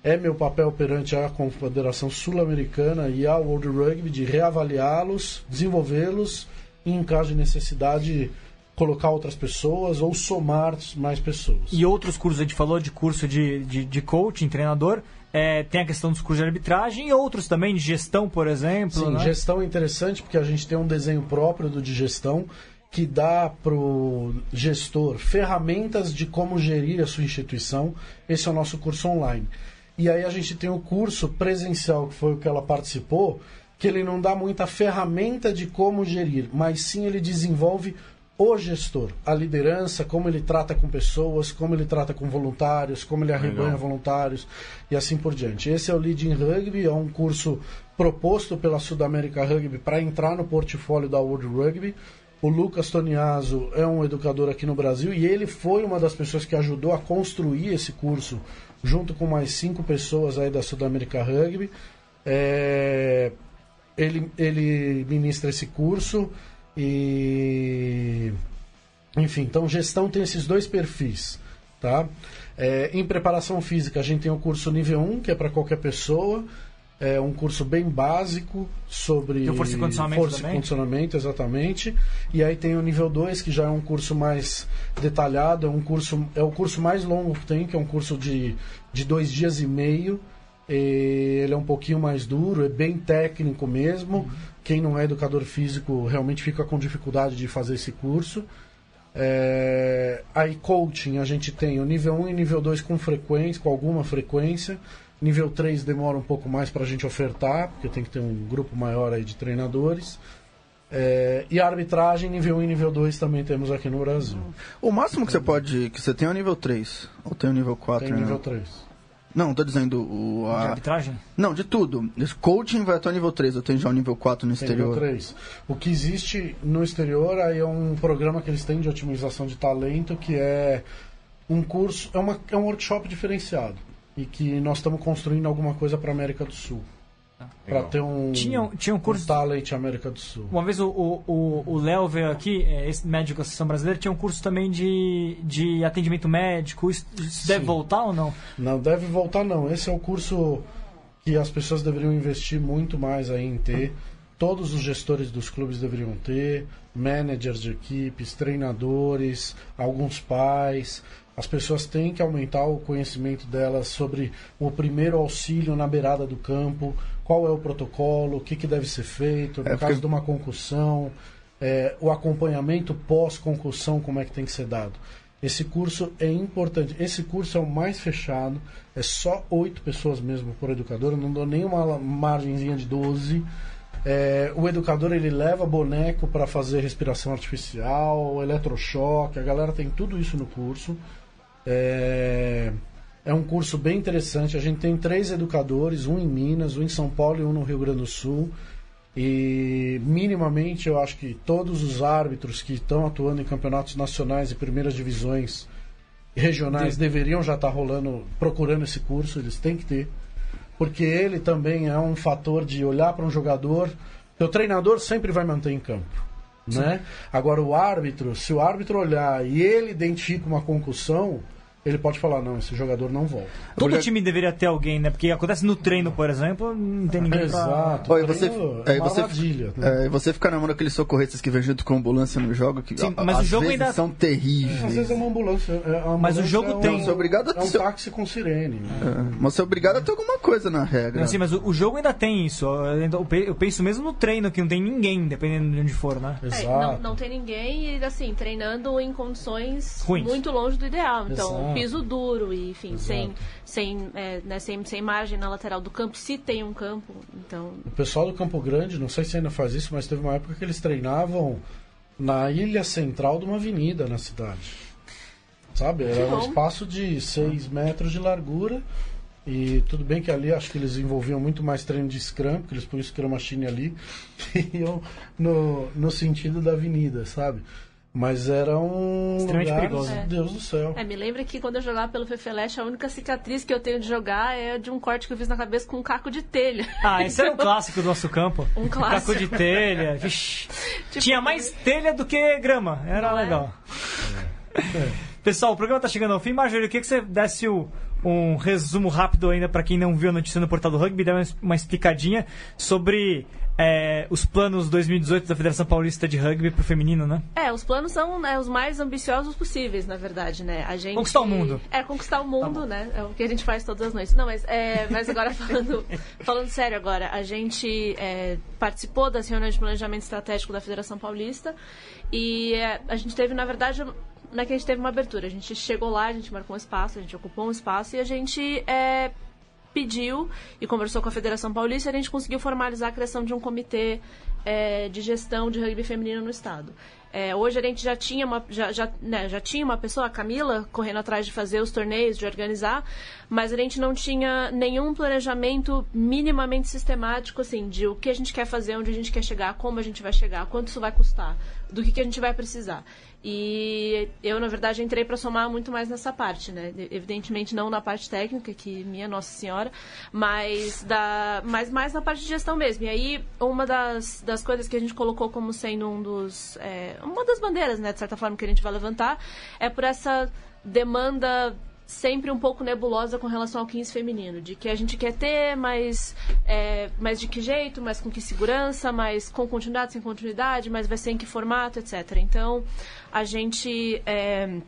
[SPEAKER 6] É meu papel perante a Confederação Sul-Americana e a World Rugby de reavaliá-los, desenvolvê-los e, em caso de necessidade, colocar outras pessoas ou somar mais pessoas.
[SPEAKER 1] E outros cursos, a gente falou de curso de, de, de coaching, treinador. É, tem a questão dos cursos de arbitragem e outros também, de gestão, por exemplo.
[SPEAKER 6] Sim,
[SPEAKER 1] né?
[SPEAKER 6] gestão é interessante porque a gente tem um desenho próprio do de gestão que dá para o gestor ferramentas de como gerir a sua instituição. Esse é o nosso curso online. E aí a gente tem o curso presencial, que foi o que ela participou, que ele não dá muita ferramenta de como gerir, mas sim ele desenvolve o gestor, a liderança, como ele trata com pessoas, como ele trata com voluntários, como ele arrebanha voluntários e assim por diante. Esse é o Leading Rugby, é um curso proposto pela Sudamérica Rugby para entrar no portfólio da World Rugby. O Lucas Toniaso é um educador aqui no Brasil e ele foi uma das pessoas que ajudou a construir esse curso junto com mais cinco pessoas aí da Sudamérica Rugby. É, ele, ele ministra esse curso e enfim, então gestão tem esses dois perfis, tá? É, em preparação física a gente tem o curso nível 1, que é para qualquer pessoa, é um curso bem básico sobre
[SPEAKER 1] Tem força e condicionamento
[SPEAKER 6] força e condicionamento, exatamente. E aí tem o nível 2, que já é um curso mais detalhado, é um curso é o curso mais longo que tem, que é um curso de, de dois dias e meio. Ele é um pouquinho mais duro, é bem técnico mesmo. Quem não é educador físico realmente fica com dificuldade de fazer esse curso. É, aí coaching a gente tem o nível 1 e nível 2 com frequência, com alguma frequência. Nível 3 demora um pouco mais para a gente ofertar, porque tem que ter um grupo maior aí de treinadores. É, e a arbitragem, nível 1 e nível 2 também temos aqui no Brasil.
[SPEAKER 5] O máximo que você pode. que você tem é o nível 3. Ou tem o nível 4,
[SPEAKER 6] Tem
[SPEAKER 5] né?
[SPEAKER 6] nível 3.
[SPEAKER 5] Não, tô dizendo o.
[SPEAKER 1] De
[SPEAKER 5] a-
[SPEAKER 1] arbitragem?
[SPEAKER 5] Não, de tudo. Coaching vai até o nível 3, eu tenho já o nível 4 no
[SPEAKER 6] Tem nível
[SPEAKER 5] exterior.
[SPEAKER 6] 3. O que existe no exterior aí é um programa que eles têm de otimização de talento, que é um curso, é, uma, é um workshop diferenciado. E que nós estamos construindo alguma coisa para América do Sul. Para
[SPEAKER 3] Legal.
[SPEAKER 6] ter um,
[SPEAKER 1] Tinha, tinha um curso.
[SPEAKER 6] um talent América do Sul.
[SPEAKER 1] Uma vez o, o, o- o Léo veio aqui, é, esse médico da Associação Brasileira, tinha um curso também de, de atendimento médico. Isso, isso deve voltar ou não?
[SPEAKER 6] Não deve voltar não. Esse é o curso que as pessoas deveriam investir muito mais aí em ter. Todos os gestores dos clubes deveriam ter, managers de equipes, treinadores, alguns pais. As pessoas têm que aumentar o conhecimento delas sobre o primeiro auxílio na beirada do campo, qual é o protocolo, o que, que deve ser feito, no
[SPEAKER 5] É, porque-
[SPEAKER 6] caso de uma concussão. é, o acompanhamento pós-concussão, como é que tem que ser dado. Esse curso é importante. Esse curso é o mais fechado, é só oito pessoas mesmo por educador, eu não dou nem uma margenzinha de 12. É, o educador ele leva boneco para fazer respiração artificial, eletrochoque, a galera tem tudo isso no curso. É, é um curso bem interessante. A gente tem três educadores, um em Minas, um em São Paulo e um no Rio Grande do Sul. E minimamente eu acho que todos os árbitros que estão atuando em campeonatos nacionais e primeiras divisões regionais deveriam já estar rolando, procurando esse curso, eles têm que ter. Porque ele também é um fator de olhar para um jogador. O treinador sempre vai manter em campo. Né? Agora o árbitro, se o árbitro olhar e ele identifica uma concussão, ele pode falar, não, esse jogador não volta.
[SPEAKER 1] Todo time deveria ter alguém, né? Porque acontece no treino, por exemplo, não tem ninguém pra...
[SPEAKER 6] Exato.
[SPEAKER 5] Olha, você,
[SPEAKER 6] Treino
[SPEAKER 5] é,
[SPEAKER 6] uma
[SPEAKER 5] você,
[SPEAKER 6] armadilha, né?
[SPEAKER 5] é, você fica na mão daqueles socorristas que vêm junto com a ambulância no jogo, que
[SPEAKER 1] Sim, mas o
[SPEAKER 5] às
[SPEAKER 1] jogo
[SPEAKER 5] vezes
[SPEAKER 1] ainda-
[SPEAKER 5] são terríveis.
[SPEAKER 6] Às vezes é uma ambulância. é- ambulância
[SPEAKER 1] Mas o jogo
[SPEAKER 6] é um,
[SPEAKER 1] tem-
[SPEAKER 5] Você é obrigado a
[SPEAKER 6] É um táxi com sirene. né?
[SPEAKER 5] É, mas você é obrigado a ter alguma coisa na regra.
[SPEAKER 1] Assim, mas o, o jogo ainda tem isso. Eu, penso mesmo no treino, que não tem ninguém, dependendo de onde for, né?
[SPEAKER 4] É,
[SPEAKER 6] Exato.
[SPEAKER 4] não, não tem ninguém e assim, treinando em condições
[SPEAKER 1] Ruins.
[SPEAKER 4] muito longe do ideal. Então,
[SPEAKER 6] Exato.
[SPEAKER 4] Piso duro e, enfim,
[SPEAKER 6] Exato.
[SPEAKER 4] sem, sem, é, né, sem, sem margem na lateral do campo, se tem um campo. Então,
[SPEAKER 6] O pessoal do Campo Grande, não sei se ainda faz isso, mas teve uma época que eles treinavam na ilha central de uma avenida na cidade. Sabe? Era um espaço de 6 metros de largura. E tudo bem que ali acho que eles envolviam muito mais treino de Scrum, porque eles põem o Scrum Machine ali [LAUGHS] e iam no, no sentido da avenida, sabe? Mas era um
[SPEAKER 1] Extremamente
[SPEAKER 6] lugar,
[SPEAKER 1] perigoso.
[SPEAKER 4] É.
[SPEAKER 6] Deus do céu.
[SPEAKER 4] é, me lembra que quando eu jogava pelo Fefeleste, a única cicatriz que eu tenho de jogar é de um corte que eu fiz na cabeça com um caco de telha.
[SPEAKER 1] Ah, esse era um clássico do nosso campo.
[SPEAKER 4] Um clássico.
[SPEAKER 1] Caco de telha.
[SPEAKER 4] Tipo,
[SPEAKER 1] Tinha mais telha do que grama. Era
[SPEAKER 4] é?
[SPEAKER 1] legal. Pessoal, o programa tá chegando ao fim. Marjorie, eu queria que você desse o- um resumo rápido ainda para quem não viu a notícia no portal do rugby, dar uma, uma explicadinha sobre é, os planos 2018 da Federação Paulista de Rugby pro feminino, né?
[SPEAKER 4] É, os planos são né, os mais ambiciosos possíveis, na verdade, né? A gente...
[SPEAKER 1] Conquistar o mundo.
[SPEAKER 4] É, conquistar o mundo, né? É o que a gente faz todas as noites. Não, mas, é, mas agora [LAUGHS] falando, falando sério agora, a gente é, participou das reuniões de planejamento estratégico da Federação Paulista e é, a gente teve, na verdade, é que a gente teve uma abertura, a gente chegou lá, a gente marcou um espaço, a gente ocupou um espaço e a gente é, pediu e conversou com a Federação Paulista e a gente conseguiu formalizar a criação de um comitê é, de gestão de rugby feminino no estado. É, hoje a gente já tinha uma já, já, né, já tinha uma pessoa, a Camila, correndo atrás de fazer os torneios, de organizar, mas a gente não tinha nenhum planejamento minimamente sistemático, assim, de o que a gente quer fazer, onde a gente quer chegar, como a gente vai chegar, quanto isso vai custar, do que, que a gente vai precisar. E eu, na verdade, entrei para somar muito mais nessa parte, né? Evidentemente não na parte técnica, que minha Nossa Senhora, mas, da, mas mais na parte de gestão mesmo. E aí, uma das, das coisas que a gente colocou como sendo um dos, é, uma das bandeiras, né, de certa forma, que a gente vai levantar, é por essa demanda sempre um pouco nebulosa com relação ao 15 feminino, de que a gente quer ter, mas, é, mas de que jeito, mas com que segurança, mas com continuidade, sem continuidade, mas vai ser em que formato, etc. Então, a gente é,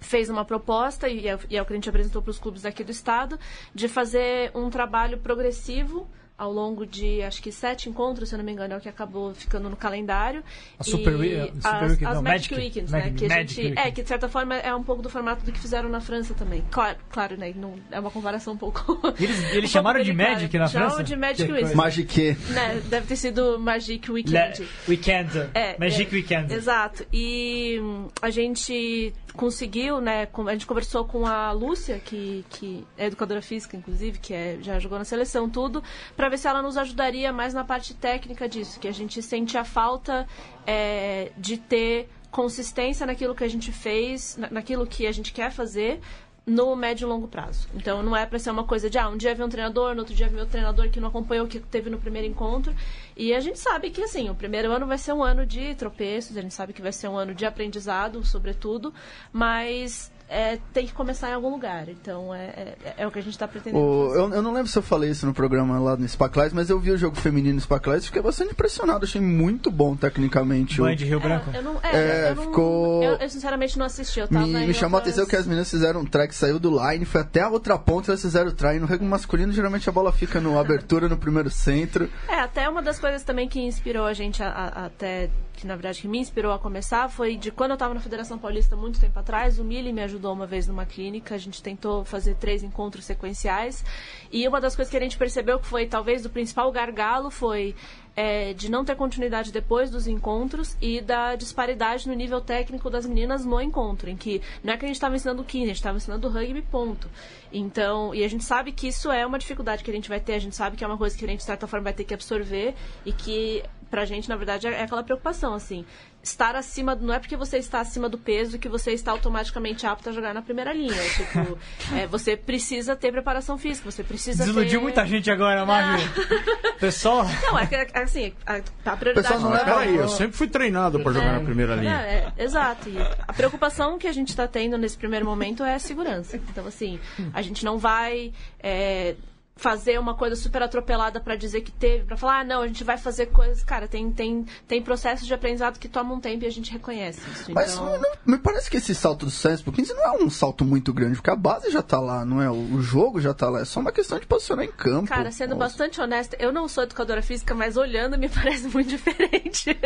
[SPEAKER 4] fez uma proposta, e é, e é o que a gente apresentou para os clubes aqui do estado, de fazer um trabalho progressivo ao longo de, acho que sete encontros, se eu não me engano, é o que acabou ficando no calendário.
[SPEAKER 1] A Super
[SPEAKER 4] E
[SPEAKER 1] Wee- Super
[SPEAKER 4] as,
[SPEAKER 1] Weekend,
[SPEAKER 4] as
[SPEAKER 1] não,
[SPEAKER 4] Magic,
[SPEAKER 1] Magic-
[SPEAKER 4] Weekends,
[SPEAKER 1] Magic-
[SPEAKER 4] né? Que a
[SPEAKER 1] Magic
[SPEAKER 4] gente,
[SPEAKER 1] Weekend.
[SPEAKER 4] é, que de certa forma é um pouco do formato do que fizeram na França também. Claro, claro né? Não, é uma comparação um pouco.
[SPEAKER 1] Eles, [LAUGHS] eles
[SPEAKER 4] um pouco
[SPEAKER 1] chamaram de. Magic na França?
[SPEAKER 4] de Magic Weekend.
[SPEAKER 5] Magic.
[SPEAKER 4] Né? Deve ter sido Magic Weekend.
[SPEAKER 1] Le- Weekend.
[SPEAKER 4] É,
[SPEAKER 1] Magic
[SPEAKER 4] é,
[SPEAKER 1] Weekend.
[SPEAKER 4] Exato. E hum, a gente conseguiu, né? A gente conversou com a Lúcia, que, que é educadora física, inclusive, que é, já jogou na seleção, tudo, para ver se ela nos ajudaria mais na parte técnica disso, que a gente sente a falta é, de ter consistência naquilo que a gente fez, na- naquilo que a gente quer fazer no médio e longo prazo. Então não é para ser uma coisa de ah, um dia vem um treinador, no outro dia vem outro treinador que não acompanhou o que teve no primeiro encontro. E a gente sabe que assim, o primeiro ano vai ser um ano de tropeços, a gente sabe que vai ser um ano de aprendizado, sobretudo, mas é, tem que começar em algum lugar. Então é, é, é o que a gente está pretendendo.
[SPEAKER 5] O-
[SPEAKER 4] fazer.
[SPEAKER 5] eu, eu não lembro se eu falei isso no programa lá no Spaclais, mas eu vi o jogo feminino no Spaclais e fiquei bastante impressionado. Achei muito bom tecnicamente. o-
[SPEAKER 1] Mãe de Rio Branco.
[SPEAKER 4] É, eu não, é,
[SPEAKER 5] É,
[SPEAKER 4] eu não-
[SPEAKER 5] ficou-
[SPEAKER 4] Eu, eu, sinceramente não assisti. Eu tava
[SPEAKER 5] Me, me chamou a atenção que as meninas fizeram um track, saiu do line, foi até a outra ponta e elas fizeram o try. No rugby masculino, geralmente a bola fica no [LAUGHS] abertura, no primeiro centro.
[SPEAKER 4] É, até uma das coisas também que inspirou a gente a, a- até que na verdade que me inspirou a começar foi de quando eu estava na Federação Paulista muito tempo atrás. O Mili me ajudou uma vez numa clínica. A gente tentou fazer três encontros sequenciais e uma das coisas que a gente percebeu que foi talvez o principal gargalo foi é, de não ter continuidade depois dos encontros e da disparidade no nível técnico das meninas no encontro, em que não é que a gente estava ensinando kine, a gente estava ensinando rugby, ponto. Então, e a gente sabe que isso é uma dificuldade que a gente vai ter, a gente sabe que é uma coisa que a gente, de certa forma, vai ter que absorver e que pra gente, na verdade, é aquela preocupação, assim. Estar acima, não é porque você está acima do peso que você está automaticamente apto a jogar na primeira linha. [LAUGHS] Tipo, é, você precisa ter preparação física, você precisa
[SPEAKER 1] Desiludiu
[SPEAKER 4] ter...
[SPEAKER 1] muita gente agora, Marjorie. [LAUGHS] Pessoal,
[SPEAKER 4] Não, é que, é, assim, a, a prioridade...
[SPEAKER 5] Pessoal, não é
[SPEAKER 3] peraí, eu sempre fui treinado pra jogar na primeira linha.
[SPEAKER 4] É, é, exato. E a preocupação que a gente está tendo nesse primeiro momento é a segurança. Então, assim, a gente não vai é, fazer uma coisa super atropelada para dizer que teve, para falar, ah, não, a gente vai fazer coisas. Cara, tem, tem, tem processos de aprendizado que tomam um tempo e a gente reconhece isso.
[SPEAKER 5] Mas
[SPEAKER 4] Então,
[SPEAKER 5] não- não- me parece que esse salto do Sainz pro 15 não é um salto muito grande, porque a base já tá lá, não é? O, o jogo já tá lá, é só uma questão de posicionar em campo.
[SPEAKER 4] Cara, sendo
[SPEAKER 5] Nossa.
[SPEAKER 4] bastante honesta, eu não sou educadora física, mas olhando me [LAUGHS] parece muito diferente.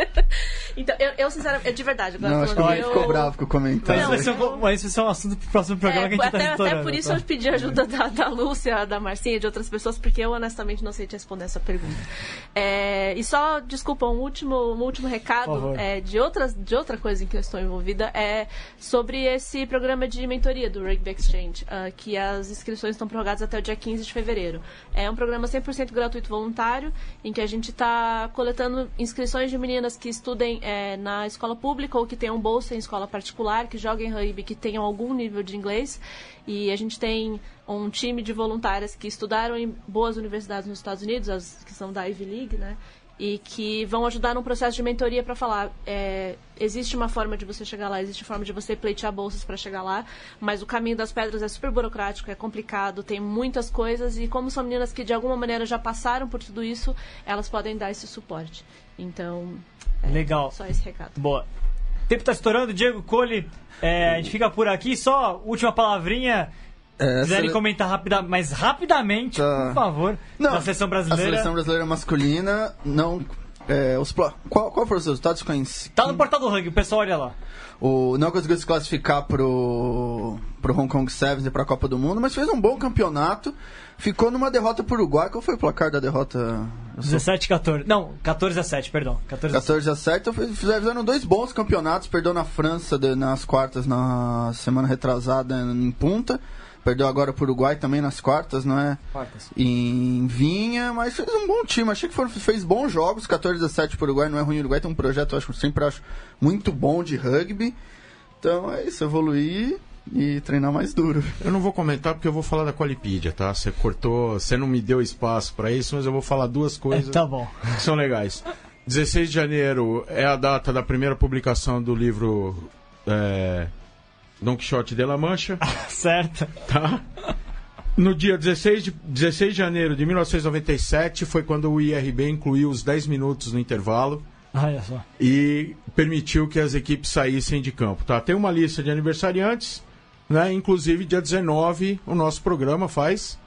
[SPEAKER 4] então, eu, eu sinceramente, é de verdade, agora
[SPEAKER 5] Não, acho que ele
[SPEAKER 4] eu-
[SPEAKER 5] ficou bravo com o
[SPEAKER 1] mas
[SPEAKER 5] comentário.
[SPEAKER 1] isso vai ser um, mas isso vai ser um assunto pro próximo programa
[SPEAKER 4] É,
[SPEAKER 1] que a gente
[SPEAKER 4] até,
[SPEAKER 1] tá
[SPEAKER 4] até por isso
[SPEAKER 1] tá?
[SPEAKER 4] eu pedi ajuda da, da Lúcia, da Marcinha e de outras pessoas, porque eu honestamente não sei te responder essa pergunta. É, e só, desculpa, um último, um último recado é, de, outras, de outra coisa em que eu estou envolvida é sobre esse programa de mentoria do Rugby Exchange, ah, que as inscrições estão prorrogadas até o dia 15 de fevereiro. É um programa 100% gratuito voluntário, em que a gente está coletando inscrições de meninas que estudem é, na escola pública ou que tenham bolsa em escola particular, que joguem rugby, que tenham algum nível de inglês. E a gente tem um time de voluntárias que estudaram em boas universidades nos Estados Unidos, as que são da Ivy League, né? E que vão ajudar num processo de mentoria para falar: é, existe uma forma de você chegar lá, existe forma de você pleitear bolsas para chegar lá, mas o caminho das pedras é super burocrático, é complicado, tem muitas coisas e como são meninas que de alguma maneira já passaram por tudo isso, elas podem dar esse suporte. Então, é,
[SPEAKER 1] Legal.
[SPEAKER 4] só esse recado.
[SPEAKER 1] Boa. Tempo tá estourando, Diego Cole. é, a gente fica por aqui. Só última palavrinha.
[SPEAKER 5] É,
[SPEAKER 1] quiserem
[SPEAKER 5] sele-
[SPEAKER 1] comentar rapida, mais rapidamente,
[SPEAKER 5] Tá.
[SPEAKER 1] por favor, da seleção brasileira.
[SPEAKER 5] A seleção brasileira masculina não. É, os, qual, qual foram os resultados? Conheci-
[SPEAKER 1] Tá no portal do rugby, o pessoal olha lá.
[SPEAKER 5] O, não conseguiu se classificar pro, pro Hong Kong Sevens e pra Copa do Mundo, mas fez um bom campeonato. Ficou numa derrota pro Uruguai. Qual foi o placar da derrota? Sou
[SPEAKER 1] 17 14. Não, 14 a 7, perdão. 14 a 7.
[SPEAKER 5] 14 a 7, então fiz- fizeram dois bons campeonatos. Perdeu na França de- nas quartas na semana retrasada em Punta. Perdeu agora pro Uruguai também nas quartas, não é?
[SPEAKER 1] Quartas.
[SPEAKER 5] Em Vinha, mas fez um bom time. Achei que foram, fez bons jogos. 14 a 7 pro Uruguai, não é ruim. O Uruguai tem um projeto, eu acho, sempre acho muito bom de rugby. Então é isso, evoluir e treinar mais duro.
[SPEAKER 3] Eu não vou comentar porque eu vou falar da Qualipedia, tá? Você cortou, você não me deu espaço pra isso, mas eu vou falar duas
[SPEAKER 1] É,
[SPEAKER 3] coisas
[SPEAKER 1] tá bom.
[SPEAKER 3] que são legais. 16 de janeiro é a data da primeira publicação do livro é, Don Quixote de la Mancha, [LAUGHS]
[SPEAKER 1] Certo.
[SPEAKER 3] tá? No dia 16 de, 16 de janeiro de 1997 foi quando o IRB incluiu os 10 minutos no intervalo
[SPEAKER 1] Olha só.
[SPEAKER 3] e permitiu que as equipes saíssem de campo. Tá? Tem uma lista de aniversariantes, né? inclusive dia 19 o nosso programa faz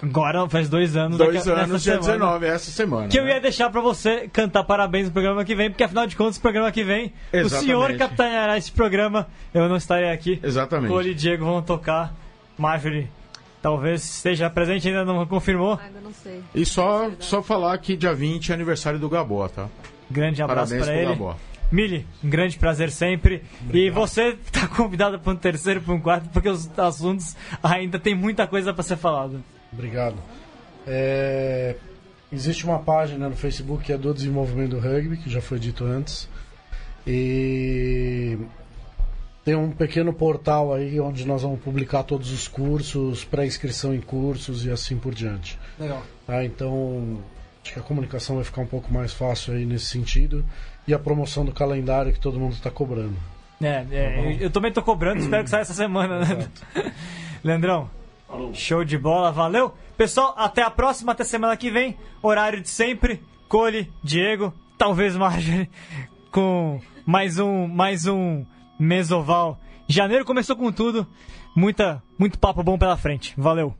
[SPEAKER 1] Agora faz dois anos.
[SPEAKER 3] dois
[SPEAKER 1] daqui
[SPEAKER 3] anos, dia
[SPEAKER 1] semana.
[SPEAKER 3] 19, essa semana.
[SPEAKER 1] Que eu
[SPEAKER 3] né?
[SPEAKER 1] ia deixar pra você cantar parabéns no programa que vem, porque afinal de contas, o programa que vem, o
[SPEAKER 3] Exatamente.
[SPEAKER 1] senhor capitaneará esse programa. Eu não estarei aqui.
[SPEAKER 3] Exatamente.
[SPEAKER 1] Cole e Diego vão tocar. Marjorie talvez esteja presente, ainda não confirmou.
[SPEAKER 4] Ainda não sei.
[SPEAKER 3] E só, só falar que dia 20 é aniversário do Gabó, tá?
[SPEAKER 1] Grande abraço
[SPEAKER 3] Parabéns
[SPEAKER 1] pra
[SPEAKER 3] pro
[SPEAKER 1] ele.
[SPEAKER 3] Gabó.
[SPEAKER 1] Mili, um grande prazer sempre. E você tá convidado para um terceiro para um quarto, porque os assuntos ainda tem muita coisa pra ser falada.
[SPEAKER 6] Obrigado. É, existe uma página no Facebook que é do desenvolvimento do rugby, que já foi dito antes. E tem um pequeno portal aí onde nós vamos publicar todos os cursos, pré-inscrição em cursos e assim por diante.
[SPEAKER 1] Legal.
[SPEAKER 6] Tá? Então, acho que a comunicação vai ficar um pouco mais fácil aí nesse sentido. E a promoção do calendário que todo mundo está cobrando.
[SPEAKER 1] É, é, eu também tô cobrando, espero que saia essa semana, né? [LAUGHS] Leandrão, show de bola, valeu. Pessoal, até a próxima, até semana que vem. Horário de sempre. Cole, Diego, talvez Marjorie, [LAUGHS] com mais um, mais um Mesoval. Janeiro começou com tudo. Muita, muito papo bom pela frente. Valeu.